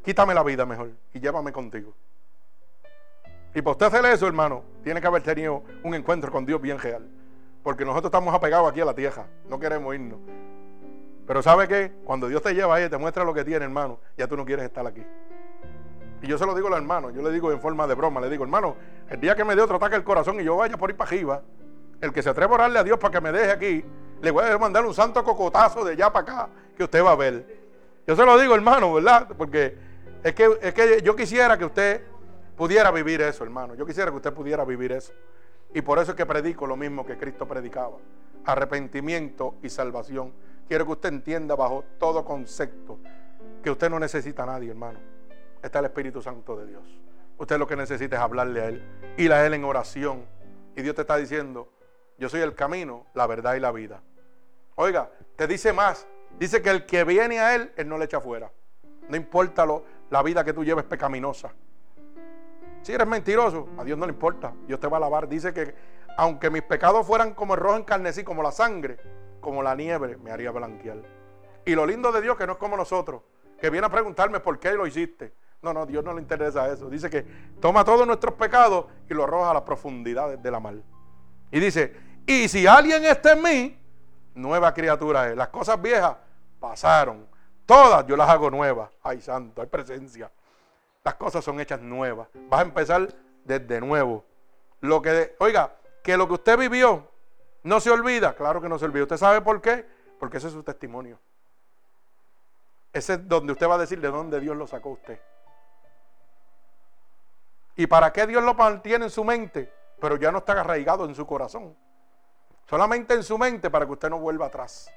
A: quítame la vida mejor y llévame contigo. Y para usted hacer eso, hermano, tiene que haber tenido un encuentro con Dios bien real. Porque nosotros estamos apegados aquí a la tierra, no queremos irnos. Pero ¿sabe qué? Cuando Dios te lleva ahí te muestra lo que tiene, hermano, ya tú no quieres estar aquí. Y yo se lo digo al hermano, yo le digo en forma de broma, le digo, hermano, el día que me dé otro ataque al corazón y yo vaya por ir para arriba, el que se atreva a orarle a Dios para que me deje aquí, le voy a mandar un santo cocotazo de allá para acá que usted va a ver. Yo se lo digo, hermano, ¿verdad? Porque es que, es que yo quisiera que usted pudiera vivir eso, hermano. Yo quisiera que usted pudiera vivir eso. Y por eso es que predico lo mismo que Cristo predicaba. Arrepentimiento y salvación. Quiero que usted entienda bajo todo concepto que usted no necesita a nadie, hermano está el Espíritu Santo de Dios. Usted lo que necesita es hablarle a Él, ir a Él en oración. Y Dios te está diciendo, yo soy el camino, la verdad y la vida. Oiga, te dice más. Dice que el que viene a Él, Él no le echa fuera. No importa lo, la vida que tú lleves pecaminosa. Si eres mentiroso, a Dios no le importa. Dios te va a lavar. Dice que aunque mis pecados fueran como el rojo en carnesí, como la sangre, como la nieve, me haría blanquear. Y lo lindo de Dios que no es como nosotros, que viene a preguntarme por qué lo hiciste. No, no, Dios no le interesa eso. Dice que toma todos nuestros pecados y lo arroja a las profundidades de la mal. Y dice, y si alguien está en mí, nueva criatura es. Las cosas viejas pasaron. Todas yo las hago nuevas. Ay, santo, hay presencia. Las cosas son hechas nuevas. Vas a empezar desde nuevo. Lo que, oiga, que lo que usted vivió no se olvida. Claro que no se olvida. ¿Usted sabe por qué? Porque ese es su testimonio. Ese es donde usted va a decir de dónde Dios lo sacó usted. ¿Y para qué Dios lo mantiene en su mente? Pero ya no está arraigado en su corazón. Solamente en su mente para que usted no vuelva atrás.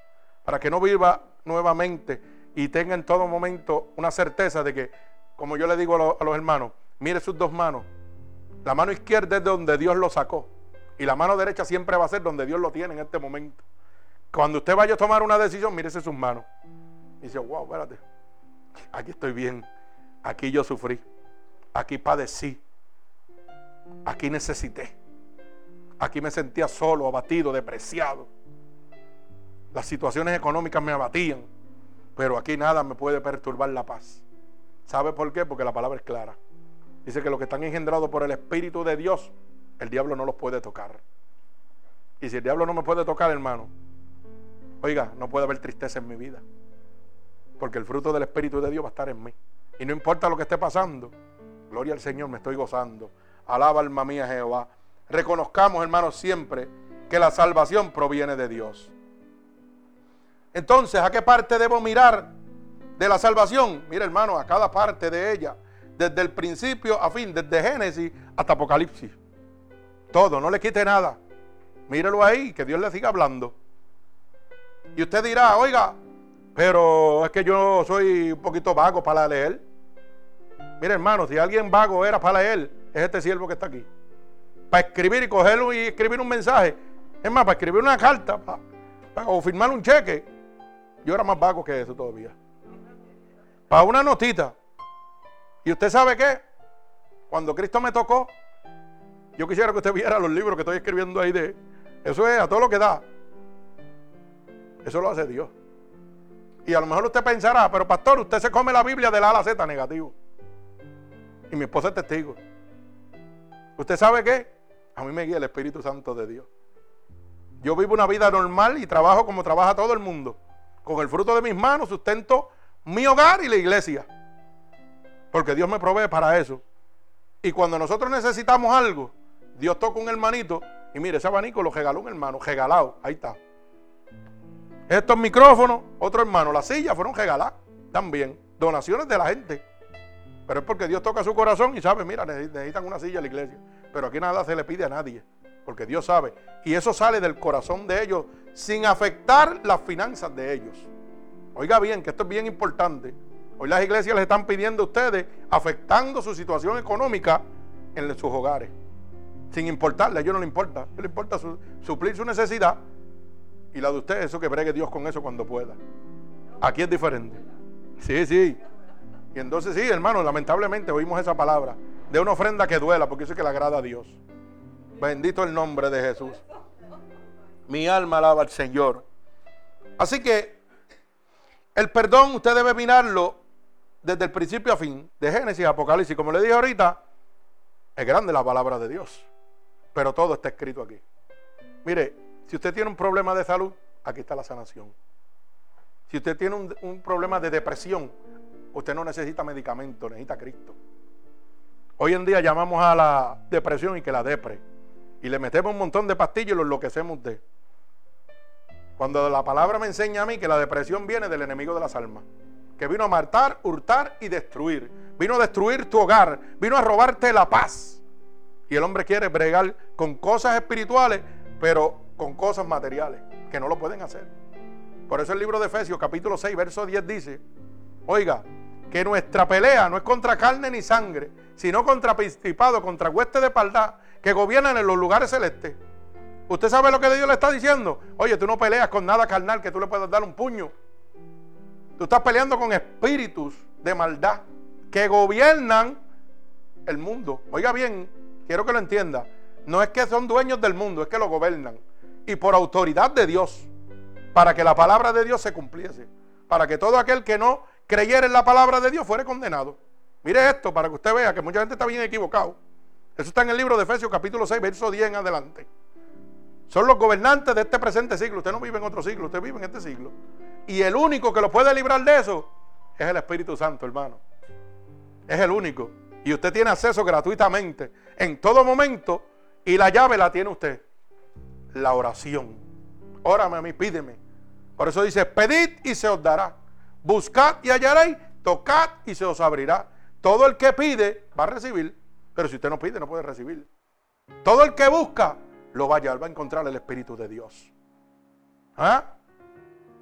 A: Para que no viva nuevamente y tenga en todo momento una certeza de que, como yo le digo a los, hermanos, mire sus dos manos. La mano izquierda es de donde Dios lo sacó. Y la mano derecha siempre va a ser donde Dios lo tiene en este momento. Cuando usted vaya a tomar una decisión, mírese sus manos. Y dice, wow, espérate. Aquí estoy bien. Aquí yo sufrí. Aquí padecí. Aquí necesité. Aquí me sentía solo, abatido, depreciado. Las situaciones económicas me abatían. Pero aquí nada me puede perturbar la paz. ¿Sabe por qué? Porque la palabra es clara. Dice que los que están engendrados por el Espíritu de Dios, el diablo no los puede tocar. Y si el diablo no me puede tocar, hermano, oiga, no puede haber tristeza en mi vida. Porque el fruto del Espíritu de Dios va a estar en mí. Y no importa lo que esté pasando, gloria al Señor, me estoy gozando. Alaba alma mía Jehová. Reconozcamos, hermanos, siempre que la salvación proviene de Dios. Entonces, ¿a qué parte debo mirar de la salvación? Mira, hermano, a cada parte de ella. Desde el principio a fin, desde Génesis hasta Apocalipsis. Todo, no le quite nada. Mírelo ahí, que Dios le siga hablando. Y usted dirá, oiga, pero es que yo soy un poquito vago para leer. Mire, hermano, si alguien vago era para leer, es este siervo que está aquí. Para escribir y cogerlo y escribir un mensaje. Es más, para escribir una carta o firmar un cheque. Yo era más vago que eso todavía. Para una notita. ¿Y usted sabe qué? Cuando Cristo me tocó, yo quisiera que usted viera los libros que estoy escribiendo ahí de... Eso es a todo lo que da. Eso lo hace Dios. Y a lo mejor usted pensará, pero pastor, usted se come la Biblia de la A Z negativo. Y mi esposa es testigo. ¿Usted sabe qué? A mí me guía el Espíritu Santo de Dios. Yo vivo una vida normal y trabajo como trabaja todo el mundo. Con el fruto de mis manos sustento mi hogar y la iglesia. Porque Dios me provee para eso. Y cuando nosotros necesitamos algo, Dios toca un hermanito y mire, ese abanico lo regaló un hermano, regalado, ahí está. Estos micrófonos, otro hermano, las sillas fueron regaladas también, donaciones de la gente. Pero es porque Dios toca su corazón y sabe, mira, necesitan una silla en la iglesia. Pero aquí nada se le pide a nadie, porque Dios sabe. Y eso sale del corazón de ellos sin afectar las finanzas de ellos. Oiga bien, que esto es bien importante. Hoy las iglesias les están pidiendo a ustedes, afectando su situación económica en sus hogares. Sin importarle, a ellos no le importa. A ellos le importa suplir su necesidad y la de usted, eso que bregue Dios con eso cuando pueda. Aquí es diferente. Sí, sí. Y entonces sí, hermano, lamentablemente oímos esa palabra de una ofrenda que duela, porque eso es que le agrada a Dios. Bendito el nombre de Jesús. Mi alma alaba al Señor. Así que el perdón usted debe mirarlo desde el principio a fin, de Génesis Apocalipsis. Como le dije ahorita, es grande la palabra de Dios, pero todo está escrito aquí. Mire, si usted tiene un problema de salud, aquí está la sanación. Si usted tiene un, problema de depresión, usted no necesita medicamento, necesita Cristo. Hoy en día llamamos a la depresión y que la depre. Y le metemos un montón de pastillas y lo enloquecemos de. Cuando la palabra me enseña a mí que la depresión viene del enemigo de las almas. Que vino a matar, hurtar y destruir. Vino a destruir tu hogar. Vino a robarte la paz. Y el hombre quiere bregar con cosas espirituales, pero con cosas materiales, que no lo pueden hacer. Por eso el libro de Efesios capítulo 6, verso 10 dice, oiga, que nuestra pelea no es contra carne ni sangre, sino contra principado, contra huestes de paldad que gobiernan en los lugares celestes. ¿Usted sabe lo que Dios le está diciendo? Oye, tú no peleas con nada carnal que tú le puedas dar un puño. Tú estás peleando con espíritus de maldad que gobiernan el mundo. Oiga bien, quiero que lo entienda. No es que son dueños del mundo, es que lo gobiernan y por autoridad de Dios, para que la palabra de Dios se cumpliese, para que todo aquel que no creyera en la palabra de Dios fuera condenado. Mire esto para que usted vea que mucha gente está bien equivocado. Eso está en el libro de Efesios capítulo 6, verso 10 en adelante. Son los gobernantes de este presente siglo. Usted no vive en otro siglo, usted vive en este siglo. Y el único que lo puede librar de eso es el Espíritu Santo, hermano. Es el único. Y usted tiene acceso gratuitamente en todo momento y la llave la tiene usted la oración. Órame a mí, pídeme. Por eso dice, pedid y se os dará. Buscad y hallaréis, tocad y se os abrirá. Todo el que pide va a recibir, pero si usted no pide no puede recibir. Todo el que busca lo va a hallar, va a encontrar el Espíritu de Dios. ¿Ah?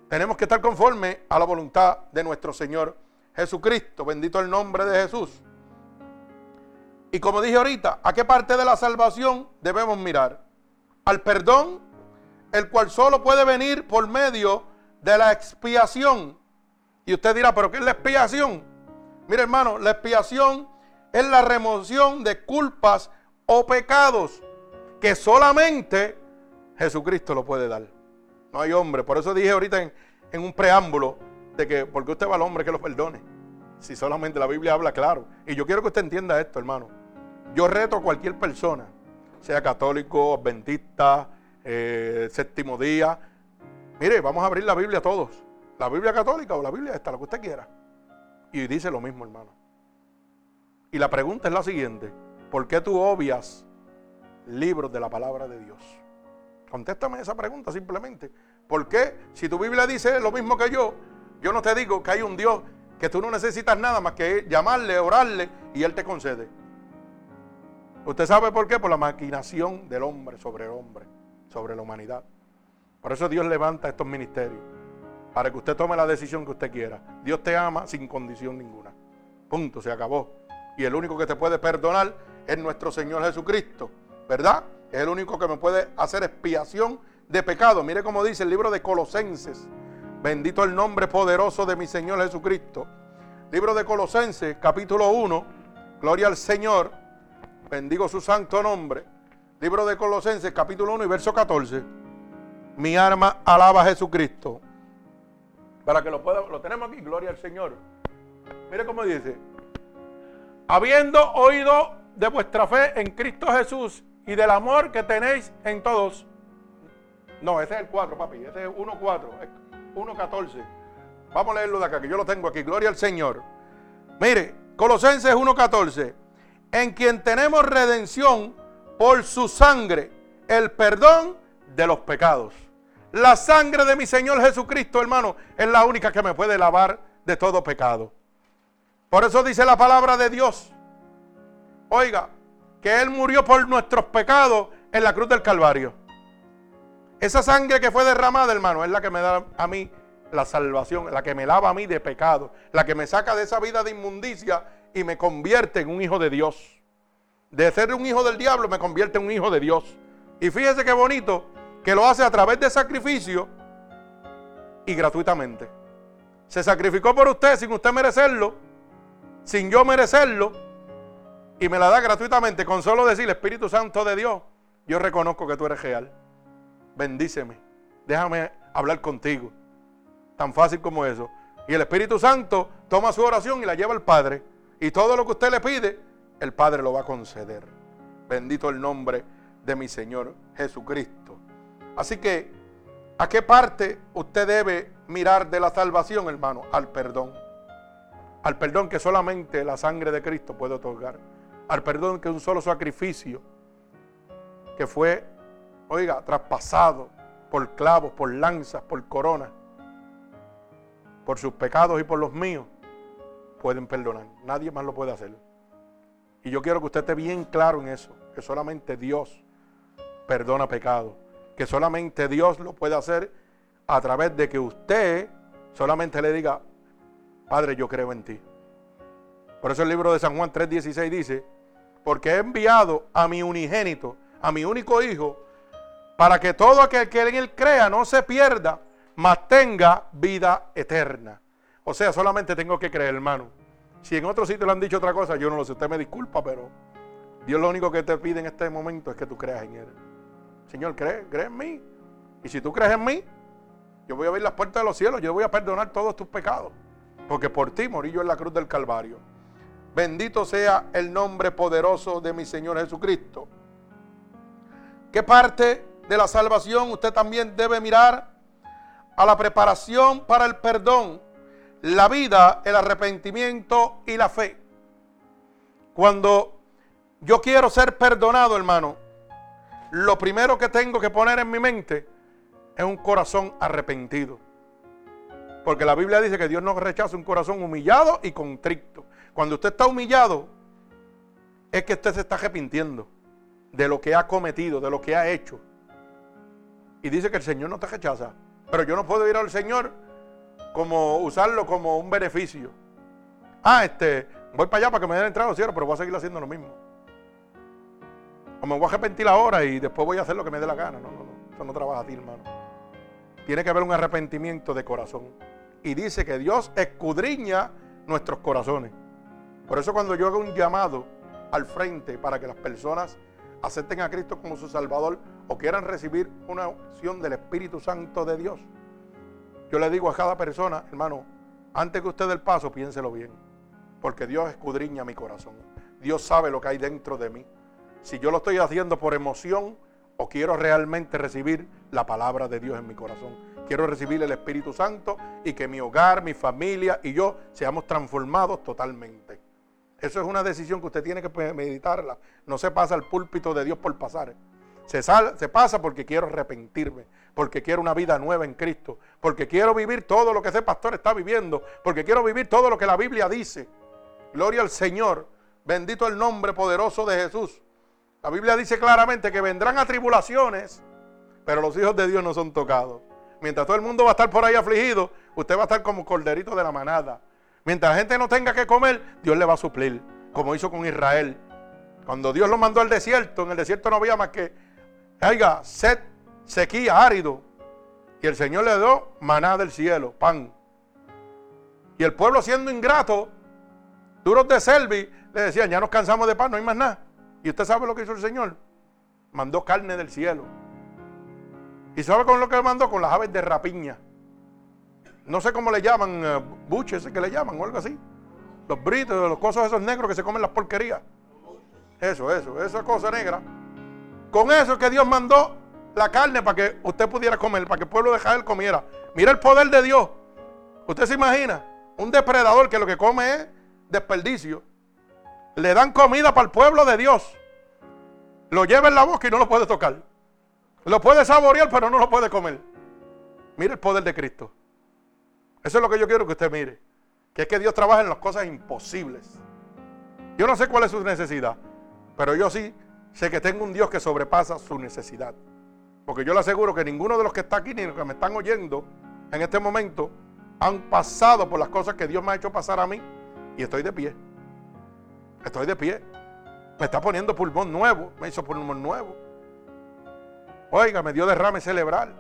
A: Tenemos que estar conforme a la voluntad de nuestro Señor Jesucristo. Bendito el nombre de Jesús. Y como dije ahorita, ¿a qué parte de la salvación debemos mirar? al perdón, el cual solo puede venir por medio de la expiación. Y usted dirá, ¿pero qué es la expiación? Mire hermano, la expiación es la remoción de culpas o pecados que solamente Jesucristo lo puede dar. No hay hombre. Por eso dije ahorita en, en un preámbulo de que, porque usted va al hombre que lo perdone? Si solamente la Biblia habla claro. Y yo quiero que usted entienda esto, hermano. Yo reto a cualquier persona, sea católico, adventista, eh, séptimo día. Mire, vamos a abrir la Biblia todos. La Biblia católica o la Biblia esta, lo que usted quiera. Y dice lo mismo, hermano. Y la pregunta es la siguiente. ¿Por qué tú obvias libros de la palabra de Dios? Contéstame esa pregunta simplemente. ¿Por qué? Si tu Biblia dice lo mismo que yo, yo no te digo que hay un Dios que tú no necesitas nada más que llamarle, orarle y Él te concede. ¿Usted sabe por qué? Por la maquinación del hombre sobre el hombre, sobre la humanidad. Por eso Dios levanta estos ministerios, para que usted tome la decisión que usted quiera. Dios te ama sin condición ninguna. Punto, se acabó. Y el único que te puede perdonar es nuestro Señor Jesucristo, ¿verdad? Es el único que me puede hacer expiación de pecado. Mire cómo dice el libro de Colosenses. Bendito el nombre poderoso de mi Señor Jesucristo. Libro de Colosenses, capítulo 1. Gloria al Señor. Bendigo su santo nombre. Libro de Colosenses, capítulo 1 y verso 14. Mi arma alaba a Jesucristo. Para que lo pueda, lo tenemos aquí, gloria al Señor. Mire cómo dice. Habiendo oído de vuestra fe en Cristo Jesús y del amor que tenéis en todos. No, ese es el 4, papi. Ese es 1.4. 1.14. Vamos a leerlo de acá, que yo lo tengo aquí. Gloria al Señor. Mire, Colosenses 1.14. En quien tenemos redención por su sangre, el perdón de los pecados. La sangre de mi Señor Jesucristo, hermano, es la única que me puede lavar de todo pecado. Por eso dice la palabra de Dios. Oiga, que Él murió por nuestros pecados en la cruz del Calvario. Esa sangre que fue derramada, hermano, es la que me da a mí la salvación, la que me lava a mí de pecado, la que me saca de esa vida de inmundicia y me convierte en un hijo de Dios. De ser un hijo del diablo me convierte en un hijo de Dios. Y fíjese qué bonito que lo hace a través de sacrificio y gratuitamente. Se sacrificó por usted sin usted merecerlo, sin yo merecerlo, y me la da gratuitamente con solo decir, Espíritu Santo de Dios, yo reconozco que tú eres real. Bendíceme, déjame hablar contigo. Tan fácil como eso. Y el Espíritu Santo toma su oración y la lleva al Padre. Y todo lo que usted le pide, el Padre lo va a conceder. Bendito el nombre de mi Señor Jesucristo. Así que, ¿a qué parte usted debe mirar de la salvación, hermano? Al perdón. Al perdón que solamente la sangre de Cristo puede otorgar. Al perdón que un solo sacrificio que fue, oiga, traspasado por clavos, por lanzas, por coronas por sus pecados y por los míos, pueden perdonar. Nadie más lo puede hacer. Y yo quiero que usted esté bien claro en eso, que solamente Dios perdona pecados, que solamente Dios lo puede hacer a través de que usted solamente le diga, Padre, yo creo en ti. Por eso el libro de San Juan 3:16 dice, porque he enviado a mi unigénito, a mi único hijo, para que todo aquel que en él crea no se pierda, mas tenga vida eterna. O sea, solamente tengo que creer, hermano. Si en otro sitio le han dicho otra cosa, yo no lo sé. Usted me disculpa, pero Dios lo único que te pide en este momento es que tú creas en Él. Señor, cree, cree en mí. Y si tú crees en mí, yo voy a abrir las puertas de los cielos. Yo voy a perdonar todos tus pecados. Porque por ti morí yo en la cruz del Calvario. Bendito sea el nombre poderoso de mi Señor Jesucristo. ¿Qué parte de la salvación usted también debe mirar? a la preparación para el perdón, la vida, el arrepentimiento y la fe. Cuando yo quiero ser perdonado, hermano, lo primero que tengo que poner en mi mente es un corazón arrepentido. Porque la Biblia dice que Dios no rechaza un corazón humillado y contrito. Cuando usted está humillado, es que usted se está arrepintiendo de lo que ha cometido, de lo que ha hecho. Y dice que el Señor no te rechaza. Pero yo no puedo ir al Señor como usarlo como un beneficio. Ah, este, voy para allá para que me den entrada al cielo, pero voy a seguir haciendo lo mismo. O me voy a arrepentir ahora y después voy a hacer lo que me dé la gana. No, no, no. Eso no trabaja a ti, hermano. Tiene que haber un arrepentimiento de corazón. Y dice que Dios escudriña nuestros corazones. Por eso cuando yo hago un llamado al frente para que las personas acepten a Cristo como su Salvador o quieran recibir una opción del Espíritu Santo de Dios, yo le digo a cada persona, hermano, antes que usted dé el paso, piénselo bien. Porque Dios escudriña mi corazón. Dios sabe lo que hay dentro de mí. Si yo lo estoy haciendo por emoción o quiero realmente recibir la palabra de Dios en mi corazón. Quiero recibir el Espíritu Santo y que mi hogar, mi familia y yo seamos transformados totalmente. Eso es una decisión que usted tiene que meditarla. No se pasa al púlpito de Dios por pasar. Se, se pasa porque quiero arrepentirme, porque quiero una vida nueva en Cristo, porque quiero vivir todo lo que ese pastor está viviendo, porque quiero vivir todo lo que la Biblia dice. Gloria al Señor. Bendito el nombre poderoso de Jesús. La Biblia dice claramente que vendrán a tribulaciones, pero los hijos de Dios no son tocados. Mientras todo el mundo va a estar por ahí afligido, usted va a estar como corderito de la manada. Mientras la gente no tenga que comer, Dios le va a suplir, como hizo con Israel. Cuando Dios lo mandó al desierto, en el desierto no había más que, haya sed, sequía, árido. Y el Señor le dio maná del cielo, pan. Y el pueblo siendo ingrato, duros de servi, le decían, ya nos cansamos de pan, no hay más nada. Y usted sabe lo que hizo el Señor. Mandó carne del cielo. ¿Y sabe con lo que mandó? Con las aves de rapiña. No sé cómo le llaman, uh, buches que le llaman o algo así. Los britos, los cosas esos negros que se comen las porquerías. Eso, eso, esa cosa negra. Con eso que Dios mandó la carne para que usted pudiera comer, para que el pueblo de Israel comiera. Mira el poder de Dios. Usted se imagina, un depredador que lo que come es desperdicio. Le dan comida para el pueblo de Dios. Lo lleva en la boca y no lo puede tocar. Lo puede saborear, pero no lo puede comer. Mire el poder de Cristo. Eso es lo que yo quiero que usted mire. Que es que Dios trabaja en las cosas imposibles. Yo no sé cuál es su necesidad, pero yo sí sé que tengo un Dios que sobrepasa su necesidad. Porque yo le aseguro que ninguno de los que está aquí ni los que me están oyendo en este momento han pasado por las cosas que Dios me ha hecho pasar a mí y estoy de pie. Estoy de pie. Me está poniendo pulmón nuevo. Me hizo pulmón nuevo. Oiga, me dio derrame cerebral.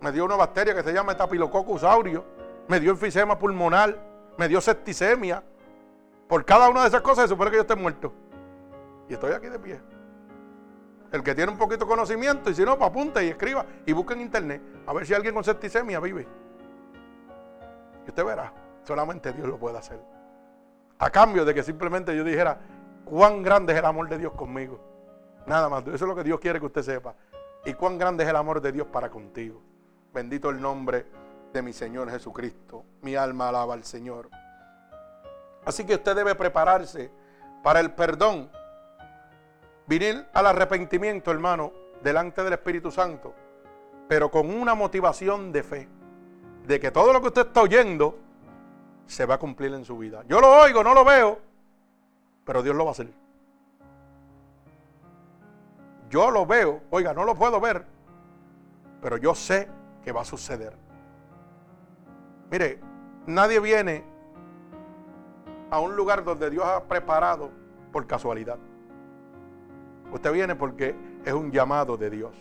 A: Me dio una bacteria que se llama Estapilococcus aureus. Me dio enfisema pulmonar. Me dio septicemia. Por cada una de esas cosas se supone que yo esté muerto. Y estoy aquí de pie. El que tiene un poquito de conocimiento, y si no, pues apunte y escriba y busque en internet a ver si alguien con septicemia vive. Y usted verá, solamente Dios lo puede hacer. A cambio de que simplemente yo dijera, cuán grande es el amor de Dios conmigo. Nada más, eso es lo que Dios quiere que usted sepa. Y cuán grande es el amor de Dios para contigo. Bendito el nombre de mi Señor Jesucristo. Mi alma alaba al Señor. Así que usted debe prepararse para el perdón. Venir al arrepentimiento, hermano, delante del Espíritu Santo. Pero con una motivación de fe. De que todo lo que usted está oyendo se va a cumplir en su vida. Yo lo oigo, no lo veo, pero Dios lo va a hacer. Yo lo veo, oiga, no lo puedo ver, pero yo sé que va a suceder. Mire, nadie viene a un lugar donde Dios ha preparado por casualidad. Usted viene porque es un llamado de Dios.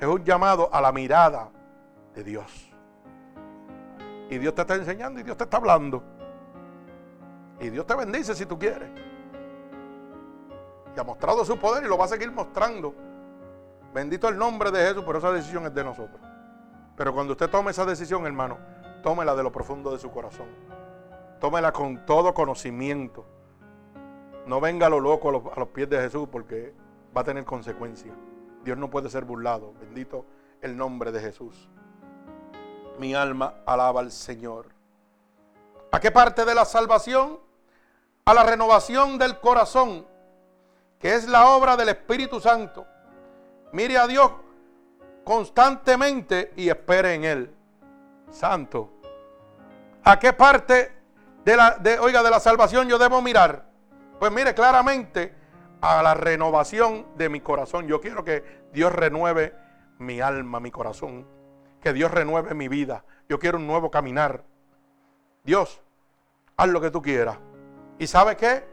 A: Es un llamado a la mirada de Dios. Y Dios te está enseñando y Dios te está hablando. Y Dios te bendice si tú quieres. Y ha mostrado su poder y lo va a seguir mostrando. Bendito el nombre de Jesús, pero esa decisión es de nosotros. Pero cuando usted tome esa decisión, hermano, tómela de lo profundo de su corazón. Tómela con todo conocimiento. No venga lo loco a los, pies de Jesús porque va a tener consecuencias. Dios no puede ser burlado. Bendito el nombre de Jesús. Mi alma alaba al Señor. ¿A qué parte de la salvación? A la renovación del corazón, que es la obra del Espíritu Santo. Mire a Dios constantemente y espere en Él. Santo. ¿A qué parte de la, oiga, de la salvación yo debo mirar? Pues mire claramente a la renovación de mi corazón. Yo quiero que Dios renueve mi alma, mi corazón que Dios renueve mi vida. Yo quiero un nuevo caminar. Dios, haz lo que tú quieras. ¿Y sabe qué?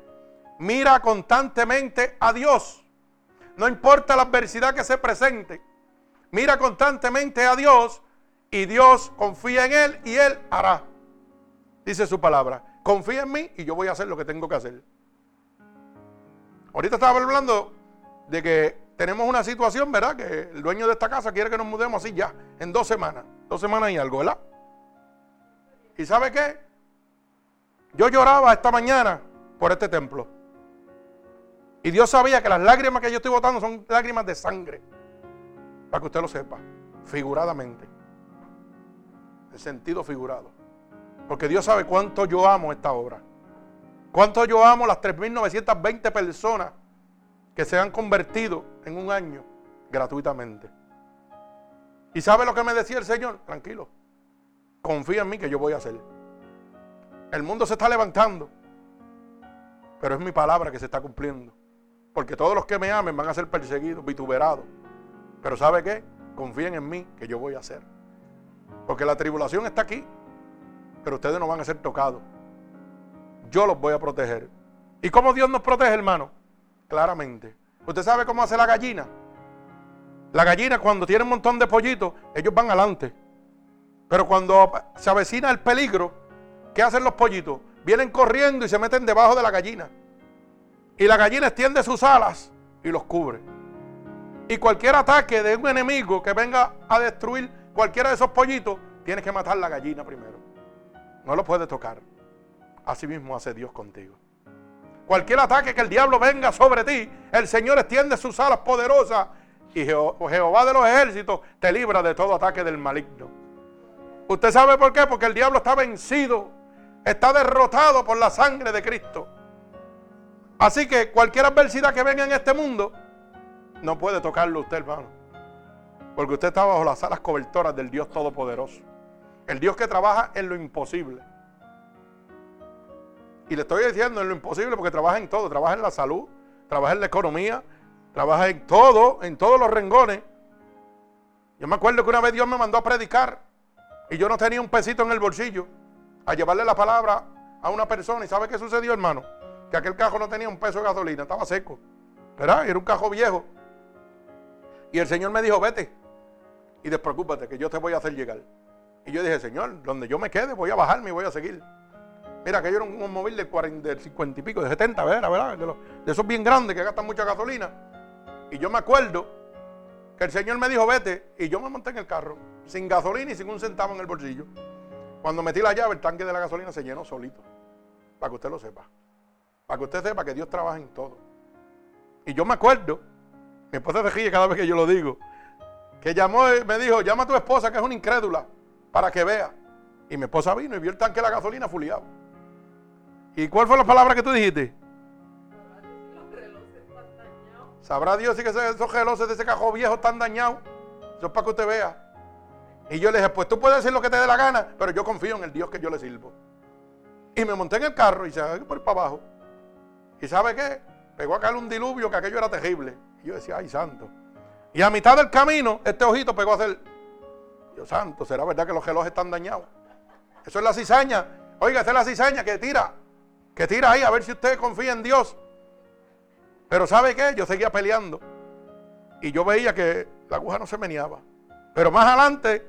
A: Mira constantemente a Dios. No importa la adversidad que se presente. Mira constantemente a Dios y Dios confía en Él y Él hará. Dice su palabra. Confía en mí y yo voy a hacer lo que tengo que hacer. Ahorita estaba hablando de que tenemos una situación, ¿verdad? Que el dueño de esta casa quiere que nos mudemos así ya, en dos semanas. Dos semanas y algo, ¿verdad? ¿Y sabe qué? Yo lloraba esta mañana por este templo. Y Dios sabía que las lágrimas que yo estoy botando son lágrimas de sangre. Para que usted lo sepa, figuradamente. En sentido figurado. Porque Dios sabe cuánto yo amo esta obra. Cuánto yo amo las 3.920 personas que se han convertido en un año gratuitamente. ¿Y sabe lo que me decía el Señor? Tranquilo. Confía en mí que yo voy a hacer. El mundo se está levantando. Pero es mi palabra que se está cumpliendo. Porque todos los que me amen van a ser perseguidos, vituperados. Pero ¿sabe qué? Confíen en mí que yo voy a hacer. Porque la tribulación está aquí. Pero ustedes no van a ser tocados. Yo los voy a proteger. ¿Y cómo Dios nos protege, hermano? Claramente. ¿Usted sabe cómo hace la gallina? La gallina cuando tiene un montón de pollitos, ellos van adelante. Pero cuando se avecina el peligro, ¿qué hacen los pollitos? Vienen corriendo y se meten debajo de la gallina. Y la gallina extiende sus alas y los cubre. Y cualquier ataque de un enemigo que venga a destruir cualquiera de esos pollitos, tienes que matar la gallina primero. No lo puedes tocar. Así mismo hace Dios contigo. Cualquier ataque que el diablo venga sobre ti, el Señor extiende sus alas poderosas y Jehová de los ejércitos te libra de todo ataque del maligno. ¿Usted sabe por qué? Porque el diablo está vencido, está derrotado por la sangre de Cristo. Así que cualquier adversidad que venga en este mundo, no puede tocarlo usted, hermano. Porque usted está bajo las alas cobertoras del Dios Todopoderoso. El Dios que trabaja en lo imposible. Y le estoy diciendo en lo imposible porque trabaja en todo. Trabaja en la salud, trabaja en la economía, trabaja en todo, en todos los rengones. Yo me acuerdo que una vez Dios me mandó a predicar y yo no tenía un pesito en el bolsillo a llevarle la palabra a una persona. ¿Y sabe qué sucedió, hermano? Que aquel cajo no tenía un peso de gasolina, estaba seco. ¿Verdad? Era un cajo viejo. Y el Señor me dijo, vete y despreocúpate que yo te voy a hacer llegar. Y yo dije, Señor, donde yo me quede voy a bajarme y voy a seguir. Mira, que yo era un, móvil de, 40, de 50 y pico, de 70, ¿verdad? De, esos bien grandes que gastan mucha gasolina. Y yo me acuerdo que el Señor me dijo, vete, y yo me monté en el carro, sin gasolina y sin un centavo en el bolsillo. Cuando metí la llave, el tanque de la gasolina se llenó solito. Para que usted lo sepa. Para que usted sepa que Dios trabaja en todo. Y yo me acuerdo, mi esposa se ríe cada vez que yo lo digo, que llamó, me dijo, llama a tu esposa que es una incrédula, para que vea. Y mi esposa vino y vio el tanque de la gasolina fuliado. ¿Y cuál fue la palabra que tú dijiste? Sabrá Dios si esos relojes de ese cajón viejo están dañados. Eso es para que usted vea. Y yo le dije, pues tú puedes decir lo que te dé la gana, pero yo confío en el Dios que yo le sirvo. Y me monté en el carro y se por para abajo. ¿Y sabe qué? Pegó a caer un diluvio que aquello era terrible. Y yo decía, ay santo. Y a mitad del camino, este ojito pegó a hacer, Dios santo, ¿será verdad que los relojes están dañados? Eso es la cizaña. Oiga, esa es la cizaña que tira que tira ahí a ver si usted confía en Dios. Pero ¿sabe qué? Yo seguía peleando. Y yo veía que la aguja no se meneaba. Pero más adelante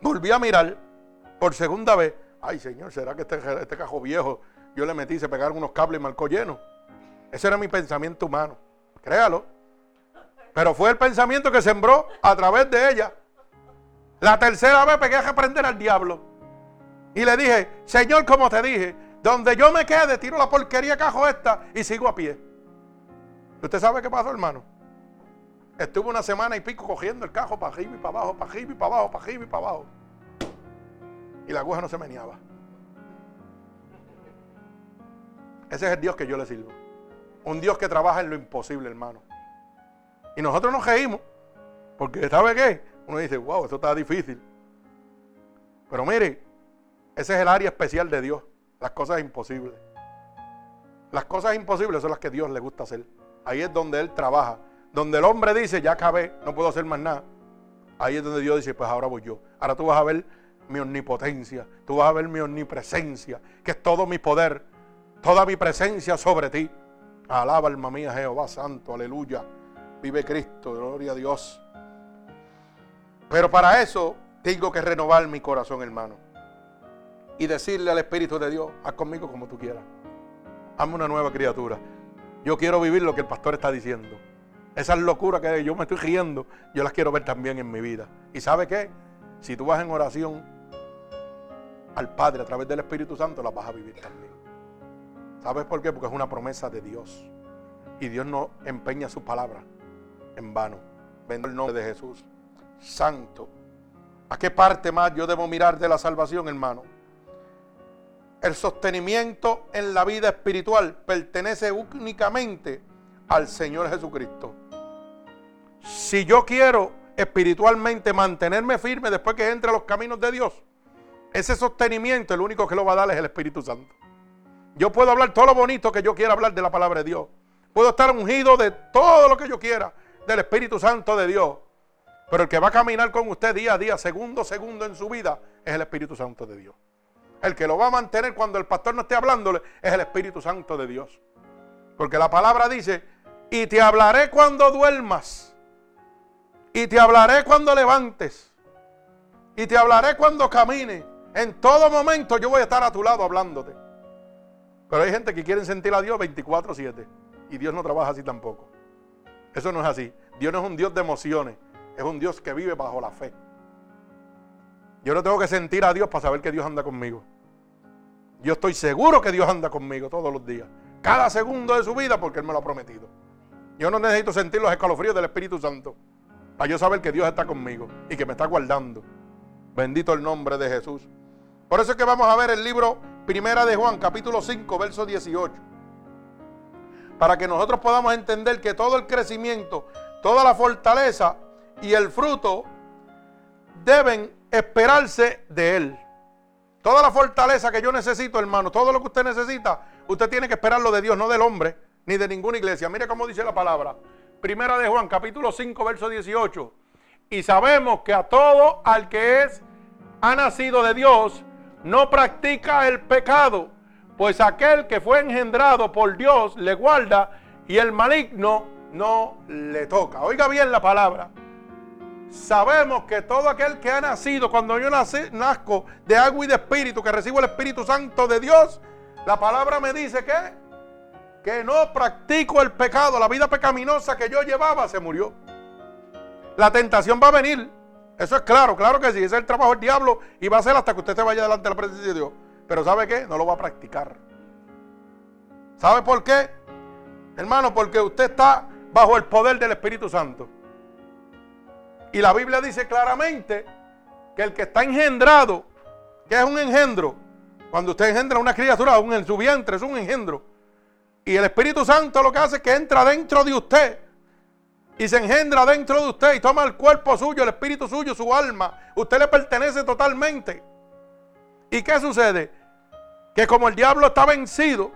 A: volví a mirar por segunda vez. Ay, Señor, ¿será que este, este cajo viejo yo le metí, se pegaron unos cables y marcó lleno? Ese era mi pensamiento humano. Créalo. Pero fue el pensamiento que sembró a través de ella. La tercera vez pegué a reprender al diablo. Y le dije, Señor, como te dije, donde yo me quede, tiro la porquería cajo esta y sigo a pie. ¿Usted sabe qué pasó, hermano? Estuve una semana y pico cogiendo el cajo para arriba y para abajo, para arriba y para abajo, para arriba y para abajo. Y la aguja no se meneaba. Ese es el Dios que yo le sirvo. Un Dios que trabaja en lo imposible, hermano. Y nosotros nos reímos. Porque, ¿sabe qué? Uno dice, wow, esto está difícil. Pero mire, ese es el área especial de Dios. Las cosas imposibles. Las cosas imposibles son las que Dios le gusta hacer. Ahí es donde Él trabaja. Donde el hombre dice, ya acabé, no puedo hacer más nada. Ahí es donde Dios dice, pues ahora voy yo. Ahora tú vas a ver mi omnipotencia, tú vas a ver mi omnipresencia, que es todo mi poder, toda mi presencia sobre ti. Alaba alma mía Jehová Santo, aleluya. Vive Cristo, gloria a Dios. Pero para eso tengo que renovar mi corazón, hermano y decirle al Espíritu de Dios, haz conmigo como tú quieras. Hazme una nueva criatura. Yo quiero vivir lo que el pastor está diciendo. Esas locuras que yo me estoy riendo, yo las quiero ver también en mi vida. ¿Y sabe qué? Si tú vas en oración al Padre a través del Espíritu Santo, las vas a vivir también. ¿Sabes por qué? Porque es una promesa de Dios. Y Dios no empeña su palabra en vano. Vendo el nombre de Jesús. Santo. ¿A qué parte más yo debo mirar de la salvación, hermano? El sostenimiento en la vida espiritual pertenece únicamente al Señor Jesucristo. Si yo quiero espiritualmente mantenerme firme después que entre los caminos de Dios, ese sostenimiento el único que lo va a dar es el Espíritu Santo. Yo puedo hablar todo lo bonito que yo quiera hablar de la palabra de Dios. Puedo estar ungido de todo lo que yo quiera del Espíritu Santo de Dios. Pero el que va a caminar con usted día a día, segundo a segundo en su vida, es el Espíritu Santo de Dios. El que lo va a mantener cuando el pastor no esté hablándole es el Espíritu Santo de Dios. Porque la palabra dice, y te hablaré cuando duermas. Y te hablaré cuando levantes. Y te hablaré cuando camines. En todo momento yo voy a estar a tu lado hablándote. Pero hay gente que quiere sentir a Dios 24/7. Y Dios no trabaja así tampoco. Eso no es así. Dios no es un Dios de emociones, es un Dios que vive bajo la fe. Yo no tengo que sentir a Dios para saber que Dios anda conmigo. Yo estoy seguro que Dios anda conmigo todos los días. Cada segundo de su vida porque Él me lo ha prometido. Yo no necesito sentir los escalofríos del Espíritu Santo para yo saber que Dios está conmigo y que me está guardando. Bendito el nombre de Jesús. Por eso es que vamos a ver el libro Primera de Juan, capítulo 5, verso 18 para que nosotros podamos entender que todo el crecimiento, toda la fortaleza y el fruto deben esperarse de Él. Toda la fortaleza que yo necesito, hermano, todo lo que usted necesita, usted tiene que esperarlo de Dios, no del hombre, ni de ninguna iglesia. Mire cómo dice la palabra. Primera de Juan, capítulo 5, verso 18. Y sabemos que a todo al que es, ha nacido de Dios, no practica el pecado pues aquel que fue engendrado por Dios le guarda y el maligno no le toca. Oiga bien la palabra. Sabemos que todo aquel que ha nacido, cuando yo nací, nazco de agua y de espíritu, que recibo el Espíritu Santo de Dios, la palabra me dice que, que no practico el pecado, la vida pecaminosa que yo llevaba se murió. La tentación va a venir, eso es claro, claro que sí, ese es el trabajo del diablo y va a ser hasta que usted se vaya delante de la presencia de Dios. Pero ¿sabe qué? No lo va a practicar. ¿Sabe por qué? Hermano, porque usted está bajo el poder del Espíritu Santo. Y la Biblia dice claramente que el que está engendrado, que es un engendro, cuando usted engendra una criatura en su vientre, es un engendro. Y el Espíritu Santo lo que hace es que entra dentro de usted y se engendra dentro de usted y toma el cuerpo suyo, el espíritu suyo, su alma. Usted le pertenece totalmente. ¿Y qué sucede? que como el diablo está vencido,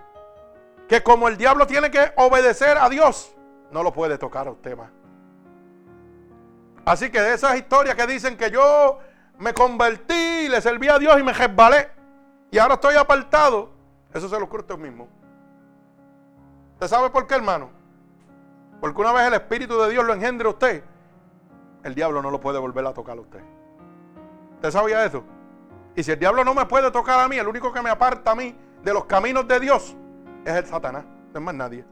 A: que como el diablo tiene que obedecer a Dios, no lo puede tocar a usted más. Así que de esas historias que dicen que yo me convertí, le serví a Dios y me resbalé, y ahora estoy apartado, eso se lo ocurre usted mismo. ¿Usted sabe por qué, hermano? Porque una vez el Espíritu de Dios lo engendre a usted, el diablo no lo puede volver a tocar a usted. ¿Usted sabía eso? Y si el diablo no me puede tocar a mí, el único que me aparta a mí de los caminos de Dios es el Satanás, no es más nadie.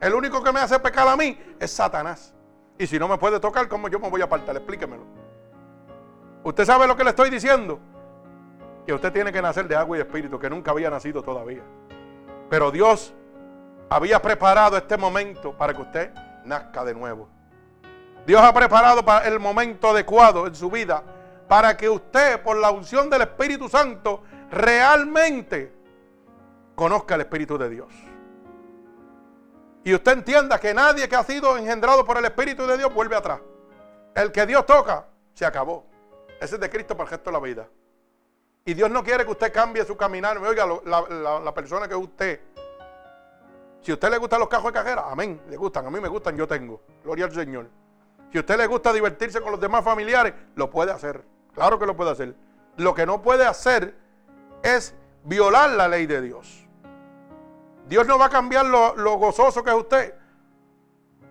A: El único que me hace pecar a mí es Satanás. Y si no me puede tocar, ¿cómo yo me voy a apartar? Explíquemelo. ¿Usted sabe lo que le estoy diciendo? Que usted tiene que nacer de agua y espíritu, que nunca había nacido todavía. Pero Dios había preparado este momento para que usted nazca de nuevo. Dios ha preparado para el momento adecuado en su vida para que usted, por la unción del Espíritu Santo, realmente conozca el Espíritu de Dios. Y usted entienda que nadie que ha sido engendrado por el Espíritu de Dios vuelve atrás. El que Dios toca, se acabó. Ese es de Cristo para el resto de la vida. Y Dios no quiere que usted cambie su caminar. Oiga, la, persona que usted. Si a usted le gustan los cajos de cajera, amén, le gustan, a mí me gustan, yo tengo. Gloria al Señor. Si a usted le gusta divertirse con los demás familiares, lo puede hacer. Claro que lo puede hacer. Lo que no puede hacer es violar la ley de Dios. Dios no va a cambiar lo, gozoso que es usted.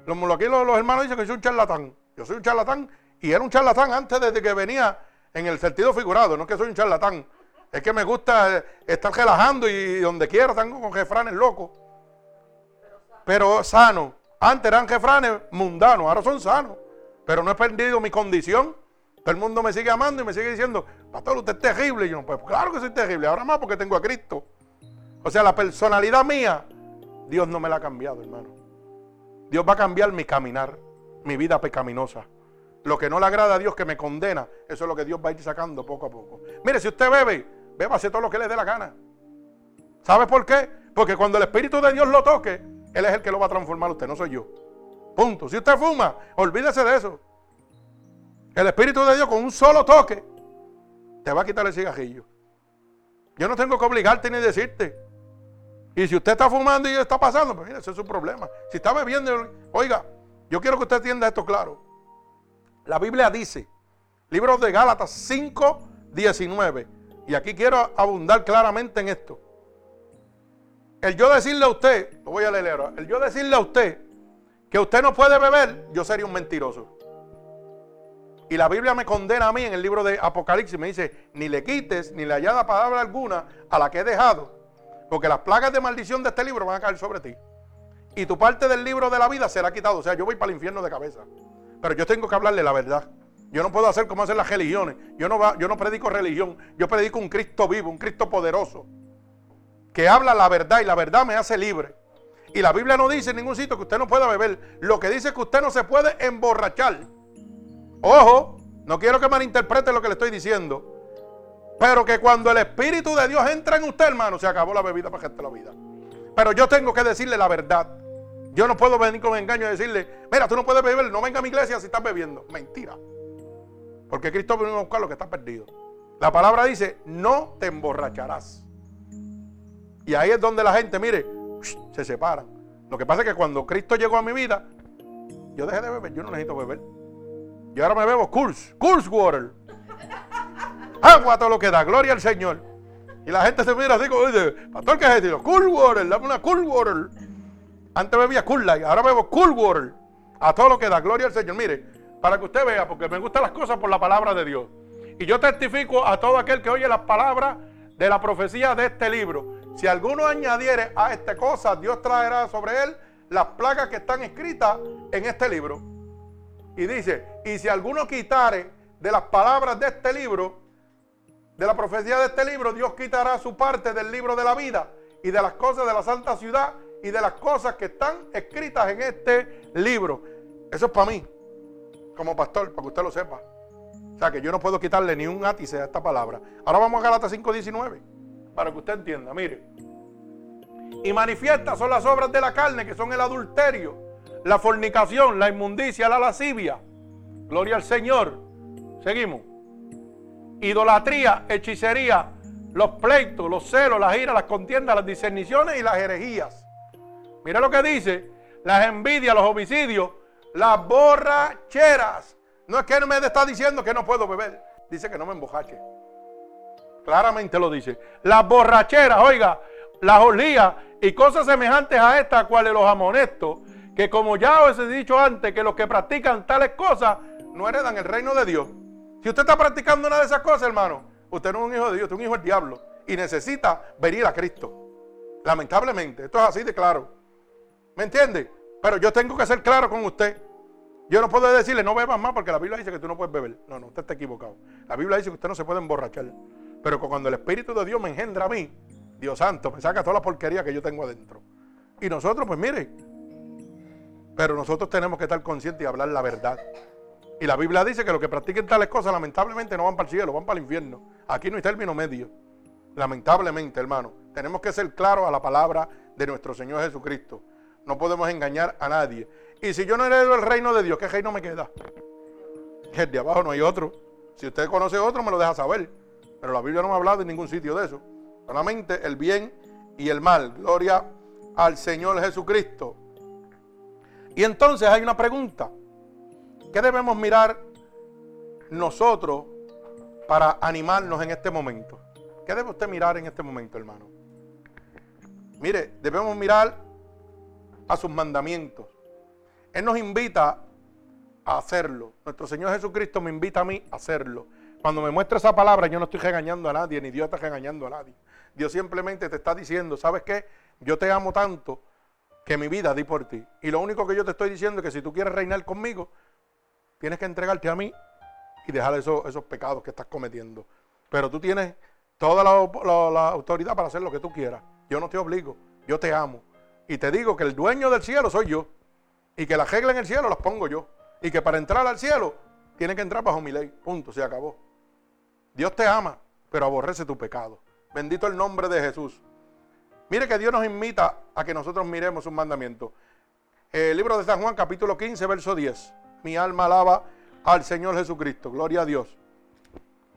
A: Los, aquí los, hermanos dicen que soy un charlatán. Yo soy un charlatán y era un charlatán antes de que venía en el sentido figurado. No es que soy un charlatán. Es que me gusta eh, estar relajando y donde quiera tengo con jefranes locos. Pero sano. Antes eran jefranes mundanos, ahora son sanos. Pero no he perdido mi condición todo el mundo me sigue amando y me sigue diciendo, pastor, usted es terrible. Y yo, pues claro que soy terrible, ahora más porque tengo a Cristo. O sea, la personalidad mía, Dios no me la ha cambiado, hermano. Dios va a cambiar mi caminar, mi vida pecaminosa. Lo que no le agrada a Dios que me condena, eso es lo que Dios va a ir sacando poco a poco. Mire, si usted bebe, beba hacer todo lo que le dé la gana. ¿Sabe por qué? Porque cuando el Espíritu de Dios lo toque, Él es el que lo va a transformar usted, no soy yo. Punto. Si usted fuma, olvídese de eso. El Espíritu de Dios con un solo toque te va a quitar el cigarrillo. Yo no tengo que obligarte ni decirte. Y si usted está fumando y está pasando, pues mire, ese es su problema. Si está bebiendo, oiga, yo quiero que usted entienda esto claro. La Biblia dice, libro de Gálatas 5, 19, y aquí quiero abundar claramente en esto. El yo decirle a usted, lo voy a leer ahora, el yo decirle a usted que usted no puede beber, yo sería un mentiroso. Y la Biblia me condena a mí en el libro de Apocalipsis. Me dice, ni le quites, ni le añadas palabra alguna a la que he dejado. Porque las plagas de maldición de este libro van a caer sobre ti. Y tu parte del libro de la vida será quitado. O sea, yo voy para el infierno de cabeza. Pero yo tengo que hablarle la verdad. Yo no puedo hacer como hacen las religiones. Yo no, va, yo no predico religión. Yo predico un Cristo vivo, un Cristo poderoso. Que habla la verdad y la verdad me hace libre. Y la Biblia no dice en ningún sitio que usted no pueda beber. Lo que dice es que usted no se puede emborrachar. Ojo, no quiero que malinterprete lo que le estoy diciendo. Pero que cuando el Espíritu de Dios entra en usted, hermano, se acabó la bebida para gente la vida. Pero yo tengo que decirle la verdad. Yo no puedo venir con engaño y decirle, mira, tú no puedes beber, no venga a mi iglesia si estás bebiendo. Mentira. Porque Cristo vino a buscar lo que está perdido. La palabra dice, no te emborracharás. Y ahí es donde la gente, mire, se separan. Lo que pasa es que cuando Cristo llegó a mi vida, yo dejé de beber, yo no necesito beber. Yo ahora me bebo Kurs, Kurs Water. Agua todo lo que da, gloria al Señor. Y la gente se mira así como dice, pastor, ¿qué es eso? Cool Water, dame una Cool Water. Antes bebía Cool Light, ahora bebo Cool Water. A todo lo que da, gloria al Señor. Mire, para que usted vea, porque me gustan las cosas por la palabra de Dios. Y yo testifico a todo aquel que oye las palabras de la profecía de este libro. Si alguno añadiere a esta cosa, Dios traerá sobre él las plagas que están escritas en este libro. Y dice, y si alguno quitare de las palabras de este libro, de la profecía de este libro, Dios quitará su parte del libro de la vida y de las cosas de la santa ciudad y de las cosas que están escritas en este libro. Eso es para mí, como pastor, para que usted lo sepa. O sea que yo no puedo quitarle ni un átice a esta palabra. Ahora vamos a Galatas 5:19, para que usted entienda. Mire, y manifiestas son las obras de la carne, que son el adulterio, la fornicación, la inmundicia, la lascivia. Gloria al Señor. Seguimos. Idolatría, hechicería, los pleitos, los celos, las iras, las contiendas, las discerniciones y las herejías. Mira lo que dice. Las envidias, los homicidios, las borracheras. No es que él me está diciendo que no puedo beber. Dice que no me embojache. Claramente lo dice. Las borracheras, oiga, las olías y cosas semejantes a estas, cuales los amonestos que como ya os he dicho antes, que los que practican tales cosas no heredan el reino de Dios. Si usted está practicando una de esas cosas, hermano, usted no es un hijo de Dios, usted es un hijo del diablo y necesita venir a Cristo. Lamentablemente, esto es así de claro. ¿Me entiende? Pero yo tengo que ser claro con usted. Yo no puedo decirle no bebas más porque la Biblia dice que tú no puedes beber. No, no, usted está equivocado. La Biblia dice que usted no se puede emborrachar. Pero cuando el Espíritu de Dios me engendra a mí, Dios santo, me saca toda la porquería que yo tengo adentro. Y nosotros, pues mire, pero nosotros tenemos que estar conscientes y hablar la verdad. Y la Biblia dice que los que practiquen tales cosas lamentablemente no van para el cielo, van para el infierno. Aquí no hay término medio. Lamentablemente, hermano. Tenemos que ser claros a la palabra de nuestro Señor Jesucristo. No podemos engañar a nadie. Y si yo no heredo el reino de Dios, ¿qué reino me queda? El de abajo no hay otro. Si usted conoce otro, me lo deja saber. Pero la Biblia no me ha hablado en ningún sitio de eso. Solamente el bien y el mal. Gloria al Señor Jesucristo. Y entonces hay una pregunta. ¿Qué debemos mirar nosotros para animarnos en este momento? ¿Qué debe usted mirar en este momento, hermano? Mire, debemos mirar a sus mandamientos. Él nos invita a hacerlo. Nuestro Señor Jesucristo me invita a mí a hacerlo. Cuando me muestra esa palabra, yo no estoy regañando a nadie, ni Dios está regañando a nadie. Dios simplemente te está diciendo, ¿sabes qué? Yo te amo tanto que mi vida di por ti. Y lo único que yo te estoy diciendo es que si tú quieres reinar conmigo, tienes que entregarte a mí y dejar esos, esos pecados que estás cometiendo. Pero tú tienes toda la, autoridad para hacer lo que tú quieras. Yo no te obligo, yo te amo. Y te digo que el dueño del cielo soy yo. Y que las reglas en el cielo las pongo yo. Y que para entrar al cielo tiene que entrar bajo mi ley. Punto, se acabó. Dios te ama, pero aborrece tu pecado. Bendito el nombre de Jesús. Mire que Dios nos invita a que nosotros miremos un mandamiento. El libro de San Juan, capítulo 15, verso 10. Mi alma alaba al Señor Jesucristo. Gloria a Dios.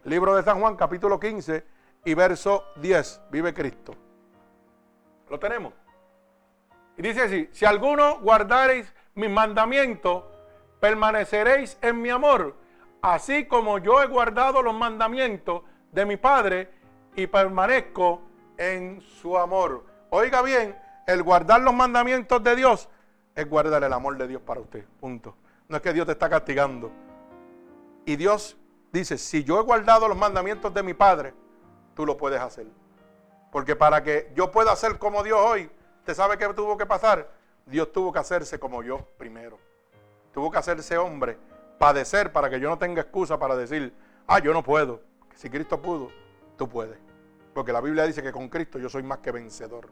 A: Libro de San Juan, capítulo 15 y verso 10. Vive Cristo. ¿Lo tenemos? Y dice así, si alguno guardareis mis mandamientos, permaneceréis en mi amor, así como yo he guardado los mandamientos de mi Padre y permanezco en su amor. Oiga bien, el guardar los mandamientos de Dios es guardar el amor de Dios para usted. Punto. No es que Dios te está castigando. Y Dios dice, si yo he guardado los mandamientos de mi Padre, tú lo puedes hacer. Porque para que yo pueda ser como Dios hoy, ¿usted sabe qué tuvo que pasar? Dios tuvo que hacerse como yo primero. Tuvo que hacerse hombre, padecer para que yo no tenga excusa para decir, ah, yo no puedo. Si Cristo pudo, tú puedes. Porque la Biblia dice que con Cristo yo soy más que vencedor.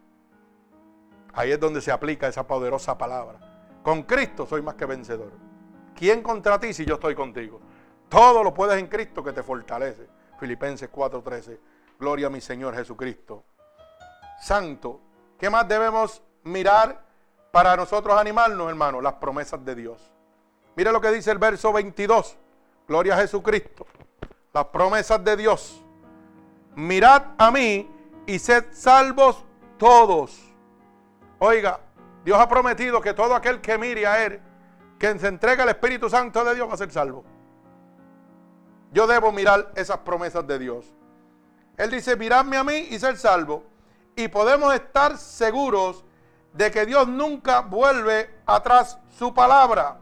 A: Ahí es donde se aplica esa poderosa palabra. Con Cristo soy más que vencedor. ¿Quién contra ti si yo estoy contigo? Todo lo puedes en Cristo que te fortalece. Filipenses 4:13. Gloria a mi Señor Jesucristo. Santo. ¿Qué más debemos mirar para nosotros animarnos, hermano? Las promesas de Dios. Mire lo que dice el verso 22. Gloria a Jesucristo. Las promesas de Dios mirad a mí y sed salvos todos. Oiga, Dios ha prometido que todo aquel que mire a Él, que se entrega al Espíritu Santo de Dios, va a ser salvo. Yo debo mirar esas promesas de Dios. Él dice, miradme a mí y ser salvo. Y podemos estar seguros de que Dios nunca vuelve atrás su palabra.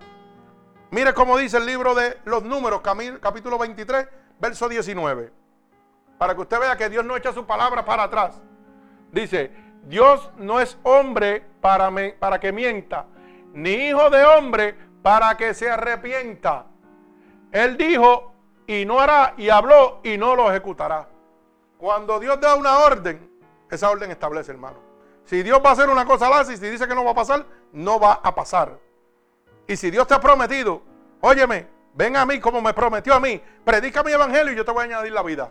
A: Mire cómo dice el libro de los números, capítulo 23, verso 19 para que usted vea que Dios no echa su palabra para atrás. Dice, Dios no es hombre para, para que mienta, ni hijo de hombre para que se arrepienta. Él dijo y no hará, y habló y no lo ejecutará. Cuando Dios da una orden, esa orden establece, hermano. Si Dios va a hacer una cosa la y si dice que no va a pasar, no va a pasar. Y si Dios te ha prometido, óyeme, ven a mí como me prometió a mí, predica mi evangelio y yo te voy a añadir la vida.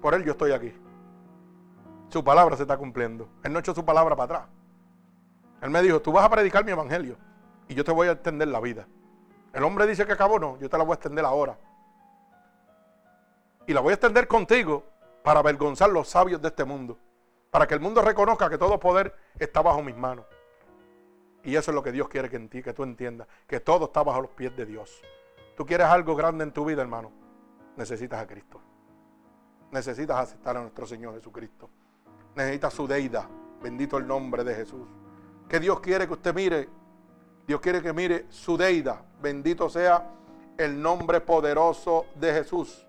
A: Por Él yo estoy aquí. Su palabra se está cumpliendo. Él no echó su palabra para atrás. Él me dijo, tú vas a predicar mi evangelio y yo te voy a extender la vida. El hombre dice que acabó, no, yo te la voy a extender ahora. Y la voy a extender contigo para avergonzar los sabios de este mundo. Para que el mundo reconozca que todo poder está bajo mis manos. Y eso es lo que Dios quiere que, en ti, que tú entiendas. Que todo está bajo los pies de Dios. Tú quieres algo grande en tu vida, hermano. Necesitas a Cristo necesitas aceptar a nuestro Señor Jesucristo. Necesitas su deidad. Bendito el nombre de Jesús. Que Dios quiere que usted mire. Dios quiere que mire su deidad. Bendito sea el nombre poderoso de Jesús.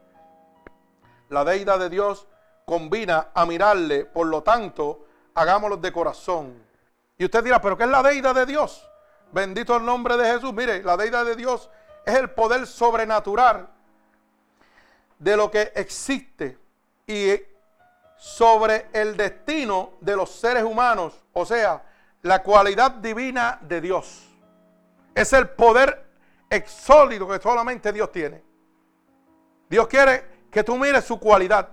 A: La deidad de Dios combina a mirarle. Por lo tanto, hagámoslo de corazón. Y usted dirá, ¿pero qué es la deidad de Dios? Bendito el nombre de Jesús. Mire, la deidad de Dios es el poder sobrenatural de lo que existe y sobre el destino de los seres humanos, o sea, la cualidad divina de Dios. Es el poder exólido que solamente Dios tiene. Dios quiere que tú mires su cualidad.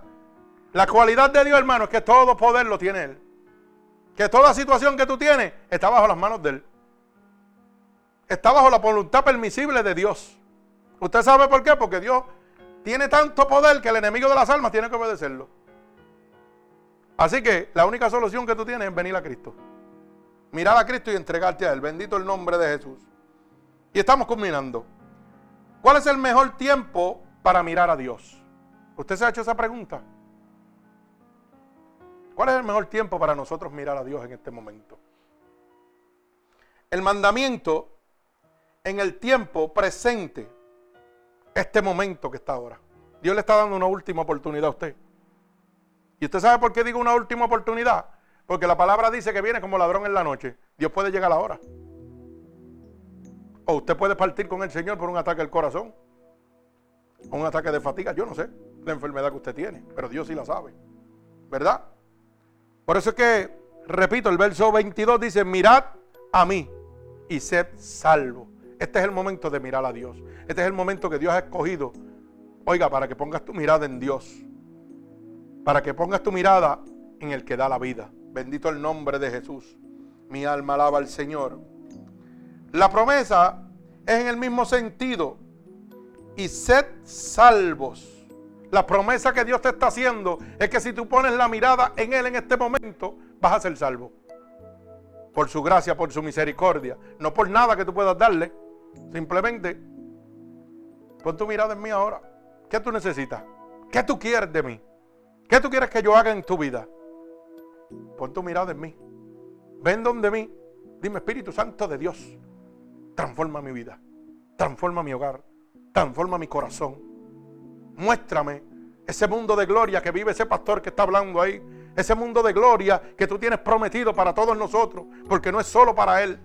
A: La cualidad de Dios, hermano, es que todo poder lo tiene Él. Que toda situación que tú tienes está bajo las manos de Él. Está bajo la voluntad permisible de Dios. ¿Usted sabe por qué? Porque Dios tiene tanto poder que el enemigo de las almas tiene que obedecerlo. Así que la única solución que tú tienes es venir a Cristo. Mirar a Cristo y entregarte a Él. Bendito el nombre de Jesús. Y estamos culminando. ¿Cuál es el mejor tiempo para mirar a Dios? ¿Usted se ha hecho esa pregunta? ¿Cuál es el mejor tiempo para nosotros mirar a Dios en este momento? El mandamiento en el tiempo presente este momento que está ahora. Dios le está dando una última oportunidad a usted. ¿Y usted sabe por qué digo una última oportunidad? Porque la palabra dice que viene como ladrón en la noche. Dios puede llegar ahora. O usted puede partir con el Señor por un ataque al corazón. O un ataque de fatiga. Yo no sé la enfermedad que usted tiene. Pero Dios sí la sabe. ¿Verdad? Por eso es que, repito, el verso 22 dice, mirad a mí y sed salvo. Este es el momento de mirar a Dios. Este es el momento que Dios ha escogido. Oiga, para que pongas tu mirada en Dios. Para que pongas tu mirada en el que da la vida. Bendito el nombre de Jesús. Mi alma alaba al Señor. La promesa es en el mismo sentido. Y sed salvos. La promesa que Dios te está haciendo es que si tú pones la mirada en Él en este momento, vas a ser salvo. Por su gracia, por su misericordia. No por nada que tú puedas darle. Simplemente, pon tu mirada en mí ahora. ¿Qué tú necesitas? ¿Qué tú quieres de mí? ¿Qué tú quieres que yo haga en tu vida? Pon tu mirada en mí. Ven donde mí. Dime, Espíritu Santo de Dios, transforma mi vida. Transforma mi hogar. Transforma mi corazón muéstrame ese mundo de gloria que vive ese pastor que está hablando ahí. Ese mundo de gloria que tú tienes prometido para todos nosotros, porque no es solo para Él.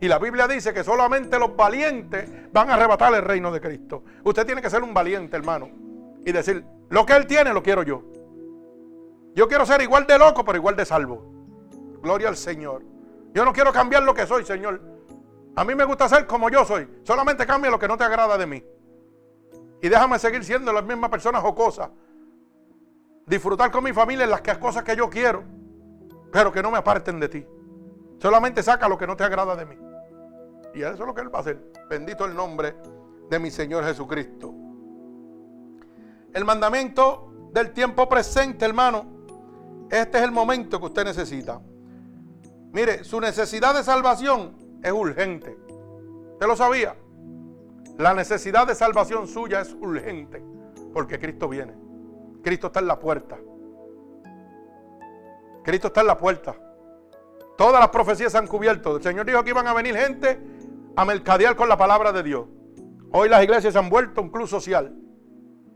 A: Y la Biblia dice que solamente los valientes van a arrebatar el reino de Cristo. Usted tiene que ser un valiente, hermano. Y decir, lo que Él tiene lo quiero yo. Yo quiero ser igual de loco, pero igual de salvo. Gloria al Señor. Yo no quiero cambiar lo que soy, Señor. A mí me gusta ser como yo soy. Solamente cambia lo que no te agrada de mí. Y déjame seguir siendo la misma persona jocosa. Disfrutar con mi familia en las cosas que yo quiero, pero que no me aparten de ti. Solamente saca lo que no te agrada de mí. Y eso es lo que Él va a hacer. Bendito el nombre de mi Señor Jesucristo. El mandamiento del tiempo presente, hermano. Este es el momento que usted necesita. Mire, su necesidad de salvación es urgente. ¿Usted lo sabía? La necesidad de salvación suya es urgente porque Cristo viene. Cristo está en la puerta. Cristo está en la puerta. Todas las profecías se han cubierto. El Señor dijo que iban a venir gente a mercadear con la palabra de Dios. Hoy las iglesias se han vuelto un club social.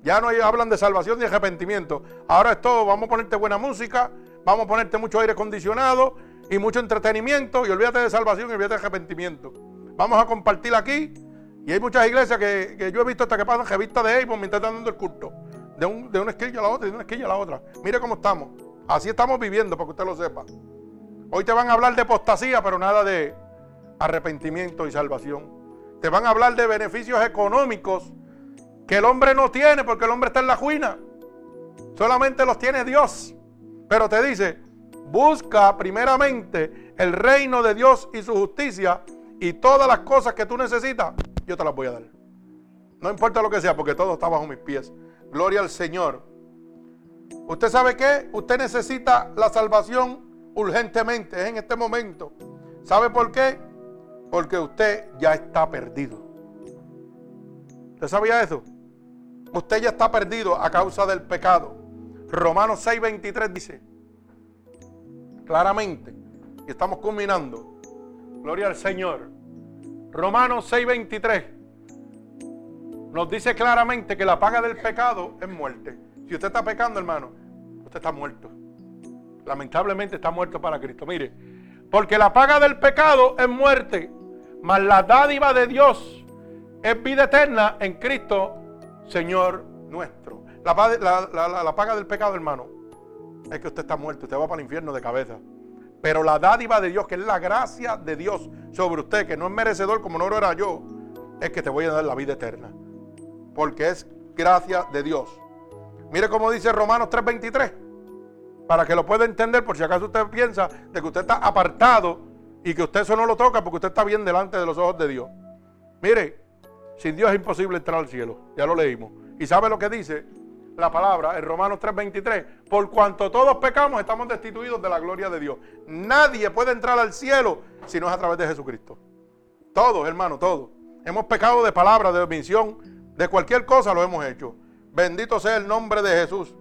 A: Ya no hablan de salvación ni arrepentimiento. Ahora es todo, vamos a ponerte buena música, vamos a ponerte mucho aire acondicionado y mucho entretenimiento y olvídate de salvación y olvídate de arrepentimiento. Vamos a compartir aquí y hay muchas iglesias que, yo he visto hasta que pasan revistas de Avon mientras están dando el culto. De, de una esquilla a la otra y de una esquilla a la otra. Mire cómo estamos. Así estamos viviendo, para que usted lo sepa. Hoy te van a hablar de apostasía, pero nada de arrepentimiento y salvación. Te van a hablar de beneficios económicos que el hombre no tiene porque el hombre está en la juina. Solamente los tiene Dios. Pero te dice, busca primeramente el reino de Dios y su justicia y todas las cosas que tú necesitas yo te las voy a dar. No importa lo que sea, porque todo está bajo mis pies. Gloria al Señor. ¿Usted sabe qué? Usted necesita la salvación urgentemente, es en este momento. ¿Sabe por qué? Porque usted ya está perdido. ¿Usted sabía eso? Usted ya está perdido a causa del pecado. Romanos 6:23 dice claramente, y estamos culminando, gloria al Señor, Romanos 6:23 nos dice claramente que la paga del pecado es muerte. Si usted está pecando, hermano, usted está muerto. Lamentablemente está muerto para Cristo. Mire, porque la paga del pecado es muerte, mas la dádiva de Dios es vida eterna en Cristo, Señor nuestro. La, la paga del pecado, hermano, es que usted está muerto, usted va para el infierno de cabeza. Pero la dádiva de Dios, que es la gracia de Dios sobre usted, que no es merecedor como no lo era yo, es que te voy a dar la vida eterna. Porque es gracia de Dios. Mire cómo dice Romanos 3:23. Para que lo pueda entender, por si acaso usted piensa de que usted está apartado y que usted eso no lo toca porque usted está bien delante de los ojos de Dios. Mire, sin Dios es imposible entrar al cielo. Ya lo leímos. ¿Y sabe lo que dice? La palabra en Romanos 3:23, por cuanto todos pecamos estamos destituidos de la gloria de Dios. Nadie puede entrar al cielo si no es a través de Jesucristo. Todos, hermano, todos. Hemos pecado de palabra, de omisión, de cualquier cosa lo hemos hecho. Bendito sea el nombre de Jesús.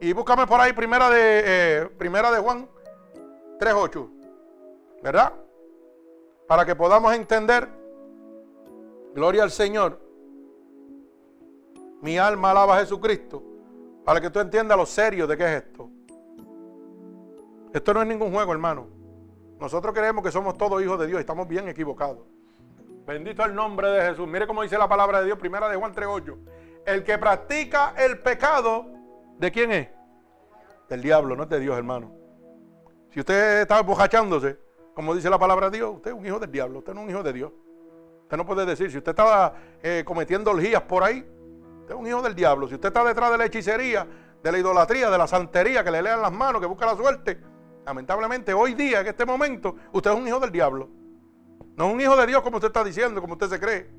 A: Y búscame por ahí primera de, eh, primera de Juan 3.8. ¿Verdad? Para que podamos entender. Gloria al Señor mi alma alaba a Jesucristo. Para que tú entiendas lo serio de qué es esto. Esto no es ningún juego, hermano. Nosotros creemos que somos todos hijos de Dios y estamos bien equivocados. Bendito el nombre de Jesús. Mire cómo dice la palabra de Dios, primera de Juan 3.8. El que practica el pecado, ¿de quién es? Del diablo, no es de Dios, hermano. Si usted está bojachándose, como dice la palabra de Dios, usted es un hijo del diablo, usted no es un hijo de Dios. Usted no puede decir, si usted está eh, cometiendo orgías por ahí, usted es un hijo del diablo. Si usted está detrás de la hechicería, de la idolatría, de la santería, que le lean las manos, que busca la suerte, lamentablemente hoy día, en este momento, usted es un hijo del diablo. No es un hijo de Dios como usted está diciendo, como usted se cree.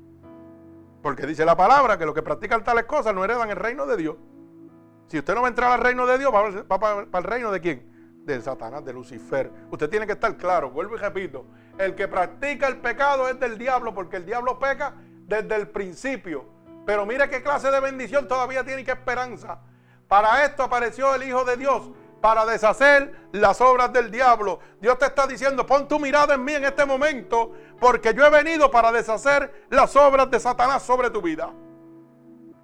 A: Porque dice la palabra que los que practican tales cosas no heredan el reino de Dios. Si usted no va a entrar al reino de Dios, va para, el reino de quién? De Satanás, de Lucifer. Usted tiene que estar claro, vuelvo y repito, el que practica el pecado es del diablo, porque el diablo peca desde el principio. Pero mire qué clase de bendición todavía tiene y qué esperanza. Para esto apareció el Hijo de Dios, para deshacer las obras del diablo. Dios te está diciendo, pon tu mirada en mí en este momento, porque yo he venido para deshacer las obras de Satanás sobre tu vida.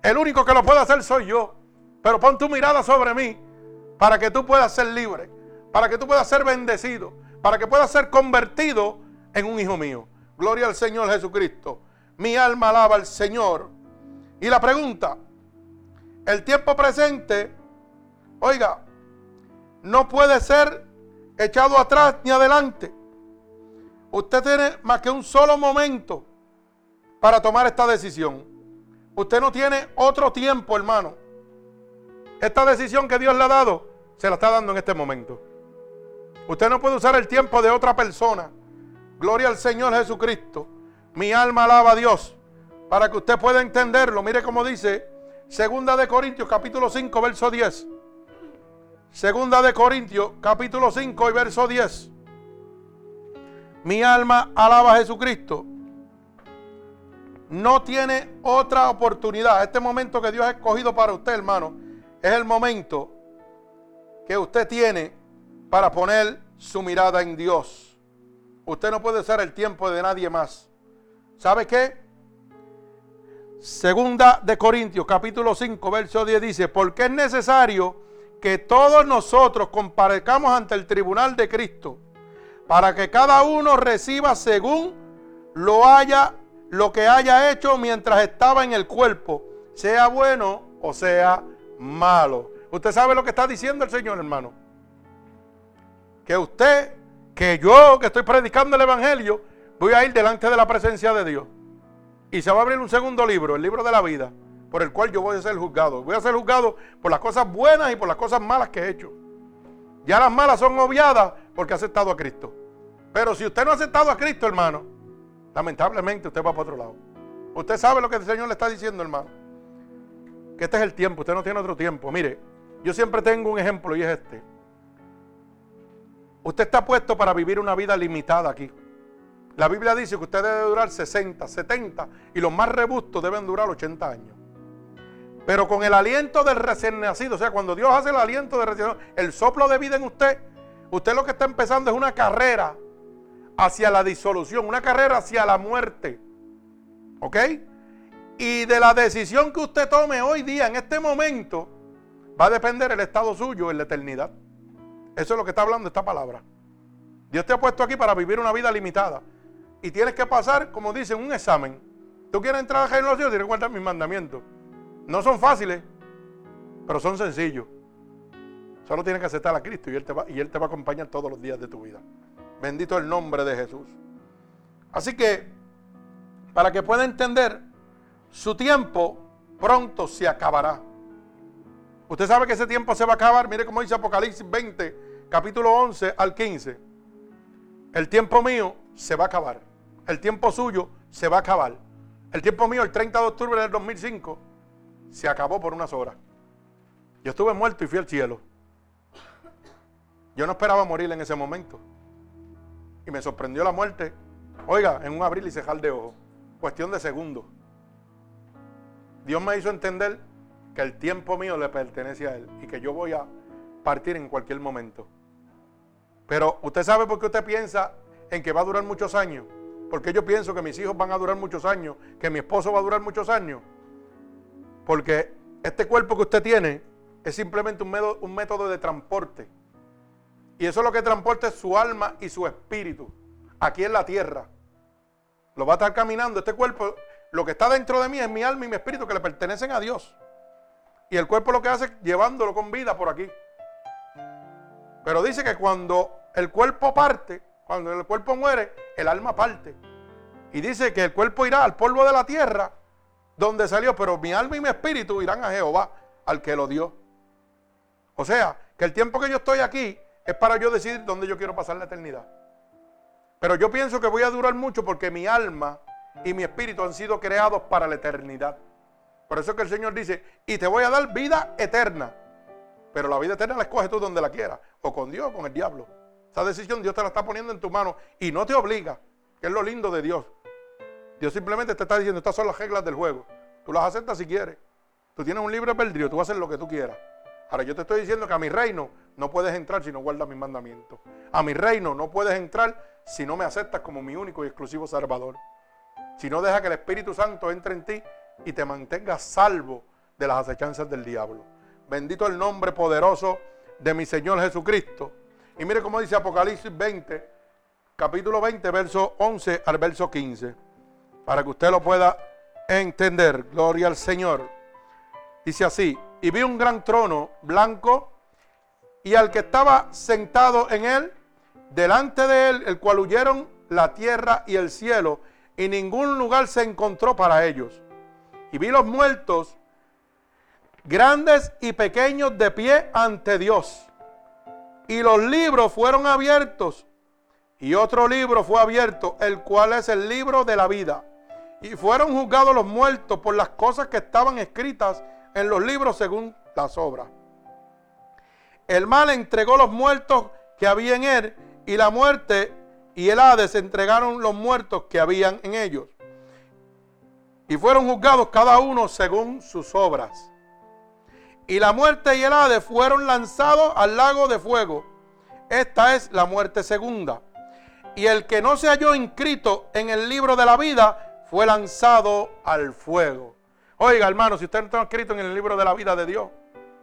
A: El único que lo puede hacer soy yo. Pero pon tu mirada sobre mí para que tú puedas ser libre, para que tú puedas ser bendecido, para que puedas ser convertido en un hijo mío. Gloria al Señor Jesucristo. Mi alma alaba al Señor. Y la pregunta, el tiempo presente, oiga, no puede ser echado atrás ni adelante. Usted tiene más que un solo momento para tomar esta decisión. Usted no tiene otro tiempo, hermano. Esta decisión que Dios le ha dado, se la está dando en este momento. Usted no puede usar el tiempo de otra persona. Gloria al Señor Jesucristo. Mi alma alaba a Dios. Para que usted pueda entenderlo. Mire cómo dice Segunda de Corintios capítulo 5 verso 10. Segunda de Corintios capítulo 5 y verso 10. Mi alma alaba a Jesucristo. No tiene otra oportunidad. Este momento que Dios ha escogido para usted, hermano, es el momento que usted tiene para poner su mirada en Dios. Usted no puede ser el tiempo de nadie más. ¿Sabe qué? Segunda de Corintios, capítulo 5, verso 10 dice, porque es necesario que todos nosotros comparezcamos ante el tribunal de Cristo, para que cada uno reciba según lo haya lo que haya hecho mientras estaba en el cuerpo, sea bueno o sea malo. Usted sabe lo que está diciendo el Señor, hermano. Que usted, que yo que estoy predicando el Evangelio, voy a ir delante de la presencia de Dios. Y se va a abrir un segundo libro, el libro de la vida, por el cual yo voy a ser juzgado. Voy a ser juzgado por las cosas buenas y por las cosas malas que he hecho. Ya las malas son obviadas porque ha aceptado a Cristo. Pero si usted no ha aceptado a Cristo, hermano, lamentablemente usted va para otro lado. Usted sabe lo que el Señor le está diciendo, hermano que este es el tiempo, usted no tiene otro tiempo. Mire, yo siempre tengo un ejemplo y es este. Usted está puesto para vivir una vida limitada aquí. La Biblia dice que usted debe durar 60, 70 y los más robustos deben durar 80 años. Pero con el aliento del recién nacido, o sea, cuando Dios hace el aliento de recién nacido, el soplo de vida en usted, usted lo que está empezando es una carrera hacia la disolución, una carrera hacia la muerte. ¿Ok? Y de la decisión que usted tome hoy día, en este momento, va a depender el estado suyo en la eternidad. Eso es lo que está hablando esta palabra. Dios te ha puesto aquí para vivir una vida limitada. Y tienes que pasar, como dicen, un examen. Tú quieres entrar a reino de los cielos, tienes que guardar mis mandamientos. No son fáciles, pero son sencillos. Solo tienes que aceptar a Cristo y él, te va, y él te va a acompañar todos los días de tu vida. Bendito el nombre de Jesús. Así que, para que pueda entender su tiempo pronto se acabará. Usted sabe que ese tiempo se va a acabar. Mire cómo dice Apocalipsis 20, capítulo 11 al 15. El tiempo mío se va a acabar. El tiempo suyo se va a acabar. El tiempo mío, el 30 de octubre del 2005, se acabó por unas horas. Yo estuve muerto y fui al cielo. Yo no esperaba morir en ese momento. Y me sorprendió la muerte. Oiga, en un abril y cejar de ojo. Cuestión de segundos. Dios me hizo entender que el tiempo mío le pertenece a Él y que yo voy a partir en cualquier momento. Pero usted sabe por qué usted piensa en que va a durar muchos años. Porque yo pienso que mis hijos van a durar muchos años, que mi esposo va a durar muchos años. Porque este cuerpo que usted tiene es simplemente un método, de transporte. Y eso es lo que transporta es su alma y su espíritu aquí en la tierra. Lo va a estar caminando. Este cuerpo lo que está dentro de mí es mi alma y mi espíritu que le pertenecen a Dios. Y el cuerpo lo que hace es llevándolo con vida por aquí. Pero dice que cuando el cuerpo parte, cuando el cuerpo muere, el alma parte. Y dice que el cuerpo irá al polvo de la tierra donde salió, pero mi alma y mi espíritu irán a Jehová, al que lo dio. O sea, que el tiempo que yo estoy aquí es para yo decidir dónde yo quiero pasar la eternidad. Pero yo pienso que voy a durar mucho porque mi alma y mi espíritu han sido creados para la eternidad. Por eso es que el Señor dice, y te voy a dar vida eterna. Pero la vida eterna la escoges tú donde la quieras, o con Dios o con el diablo. Esa decisión Dios te la está poniendo en tu mano y no te obliga, que es lo lindo de Dios. Dios simplemente te está diciendo, estas son las reglas del juego. Tú las aceptas si quieres. Tú tienes un libre albedrío, tú hacer lo que tú quieras. Ahora yo te estoy diciendo que a mi reino no puedes entrar si no guardas mis mandamientos. A mi reino no puedes entrar si no me aceptas como mi único y exclusivo Salvador. Si no deja que el Espíritu Santo entre en ti y te mantenga salvo de las acechanzas del diablo. Bendito el nombre poderoso de mi Señor Jesucristo. Y mire cómo dice Apocalipsis 20, capítulo 20, verso 11 al verso 15. Para que usted lo pueda entender. Gloria al Señor. Dice así, y vi un gran trono blanco y al que estaba sentado en él, delante de él, el cual huyeron la tierra y el cielo, y ningún lugar se encontró para ellos. Y vi los muertos, grandes y pequeños, de pie ante Dios. Y los libros fueron abiertos, y otro libro fue abierto, el cual es el libro de la vida. Y fueron juzgados los muertos por las cosas que estaban escritas en los libros según las obras. El mal entregó los muertos que había en él y la muerte y el Hades entregaron los muertos que habían en ellos. Y fueron juzgados cada uno según sus obras. Y la muerte y el Hades fueron lanzados al lago de fuego. Esta es la muerte segunda. Y el que no se halló inscrito en el libro de la vida fue lanzado al fuego. Oiga, hermano, si usted no está escrito en el libro de la vida de Dios,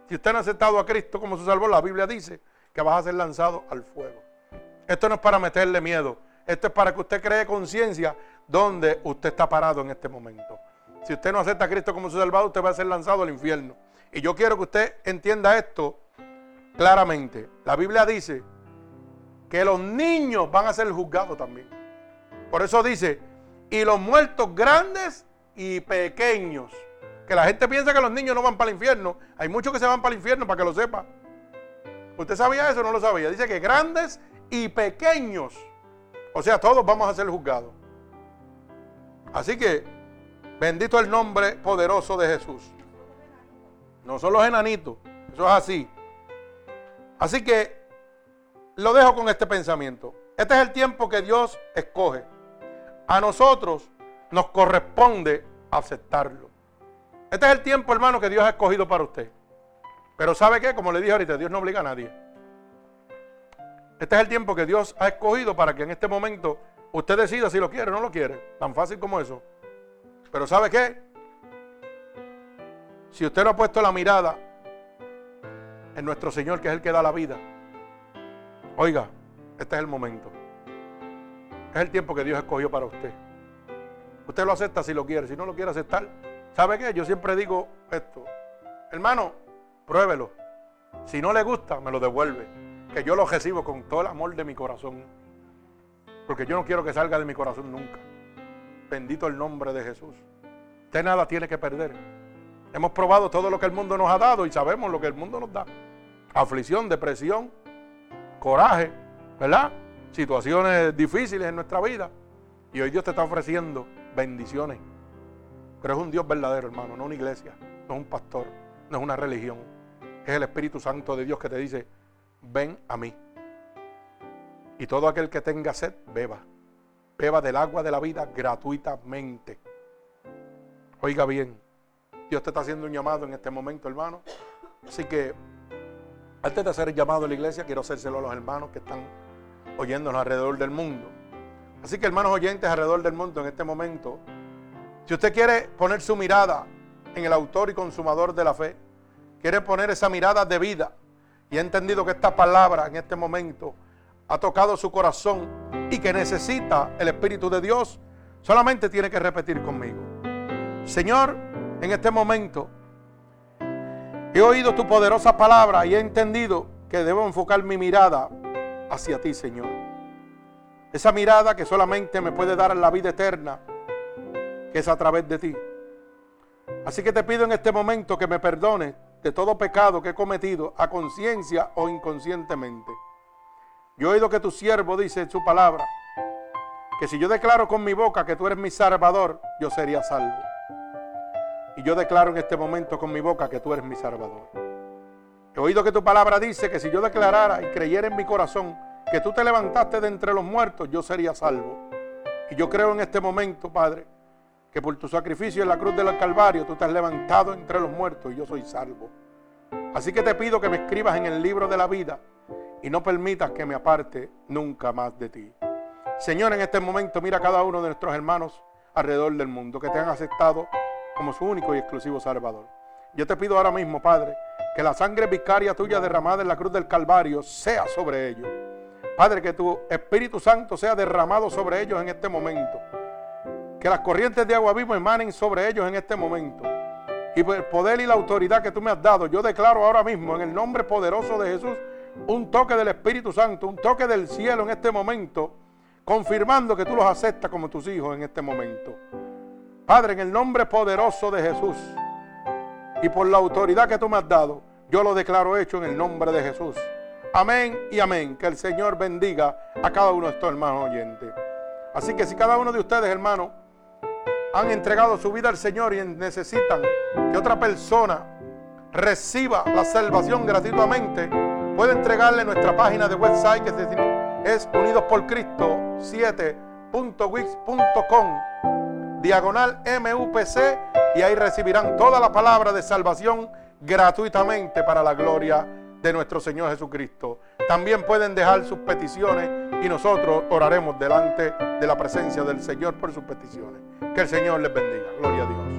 A: si usted no ha aceptado a Cristo como su salvador, la Biblia dice que vas a ser lanzado al fuego. Esto no es para meterle miedo. Esto es para que usted cree conciencia donde usted está parado en este momento. Si usted no acepta a Cristo como su salvador, usted va a ser lanzado al infierno. Y yo quiero que usted entienda esto claramente. La Biblia dice que los niños van a ser juzgados también. Por eso dice, y los muertos grandes y pequeños. Que la gente piensa que los niños no van para el infierno. Hay muchos que se van para el infierno, para que lo sepa. ¿Usted sabía eso o no lo sabía? Dice que grandes y pequeños. O sea, todos vamos a ser juzgados. Así que, bendito el nombre poderoso de Jesús. No son los enanitos. Eso es así. Así que, lo dejo con este pensamiento. Este es el tiempo que Dios escoge. A nosotros nos corresponde aceptarlo. Este es el tiempo, hermano, que Dios ha escogido para usted. Pero ¿sabe qué? Como le dije ahorita, Dios no obliga a nadie. Este es el tiempo que Dios ha escogido para que en este momento usted decida si lo quiere o no lo quiere. Tan fácil como eso. Pero ¿sabe qué? Si usted no ha puesto la mirada en nuestro Señor, que es el que da la vida, oiga, este es el momento. Es el tiempo que Dios escogió para usted. Usted lo acepta si lo quiere, si no lo quiere aceptar. ¿Sabe qué? Yo siempre digo esto. Hermano, pruébelo. Si no le gusta, me lo devuelve. Que yo lo recibo con todo el amor de mi corazón. Porque yo no quiero que salga de mi corazón nunca. Bendito el nombre de Jesús. Usted nada tiene que perder. Hemos probado todo lo que el mundo nos ha dado y sabemos lo que el mundo nos da. Aflicción, depresión, coraje, ¿verdad? Situaciones difíciles en nuestra vida. Y hoy Dios te está ofreciendo bendiciones. Pero es un Dios verdadero, hermano, no una iglesia, no es un pastor, no es una religión. Es el Espíritu Santo de Dios que te dice, ven a mí. Y todo aquel que tenga sed, beba. Beba del agua de la vida gratuitamente. Oiga bien, Dios te está haciendo un llamado en este momento, hermano. Así que, antes de hacer el llamado a la iglesia, quiero hacérselo a los hermanos que están oyéndonos alrededor del mundo. Así que hermanos oyentes alrededor del mundo en este momento, si usted quiere poner su mirada en el autor y consumador de la fe, quiere poner esa mirada de vida y ha entendido que esta palabra en este momento ha tocado su corazón y que necesita el Espíritu de Dios, solamente tiene que repetir conmigo. Señor, en este momento he oído tu poderosa palabra y he entendido que debo enfocar mi mirada hacia ti, Señor. Esa mirada que solamente me puede dar la vida eterna, que es a través de ti. Así que te pido en este momento que me perdones de todo pecado que he cometido a conciencia o inconscientemente. Yo he oído que tu siervo dice en su palabra que si yo declaro con mi boca que tú eres mi salvador, yo sería salvo. Y yo declaro en este momento con mi boca que tú eres mi salvador. He oído que tu palabra dice que si yo declarara y creyera en mi corazón que tú te levantaste de entre los muertos, yo sería salvo. Y yo creo en este momento, Padre, que por tu sacrificio en la cruz del Calvario tú te has levantado entre los muertos y yo soy salvo. Así que te pido que me escribas en el libro de la vida y no permitas que me aparte nunca más de ti. Señor, en este momento mira a cada uno de nuestros hermanos alrededor del mundo que te han aceptado como su único y exclusivo Salvador. Yo te pido ahora mismo, Padre, que la sangre vicaria tuya derramada en la cruz del Calvario sea sobre ellos. Padre, que tu Espíritu Santo sea derramado sobre ellos en este momento. Que las corrientes de agua viva emanen sobre ellos en este momento. Y por el poder y la autoridad que tú me has dado, yo declaro ahora mismo en el nombre poderoso de Jesús un toque del Espíritu Santo, un toque del cielo en este momento confirmando que tú los aceptas como tus hijos en este momento. Padre, en el nombre poderoso de Jesús y por la autoridad que tú me has dado, yo lo declaro hecho en el nombre de Jesús. Amén y amén. Que el Señor bendiga a cada uno de estos hermanos oyentes. Así que si cada uno de ustedes, hermanos, han entregado su vida al Señor y necesitan que otra persona reciba la salvación gratuitamente, puede entregarle nuestra página de website que es Unidos por Cristo 7.wix.com diagonal MUPC y ahí recibirán toda la palabra de salvación gratuitamente para la gloria de nuestro Señor Jesucristo. También pueden dejar sus peticiones y nosotros oraremos delante de la presencia del Señor por sus peticiones. Que el Señor les bendiga. Gloria a Dios.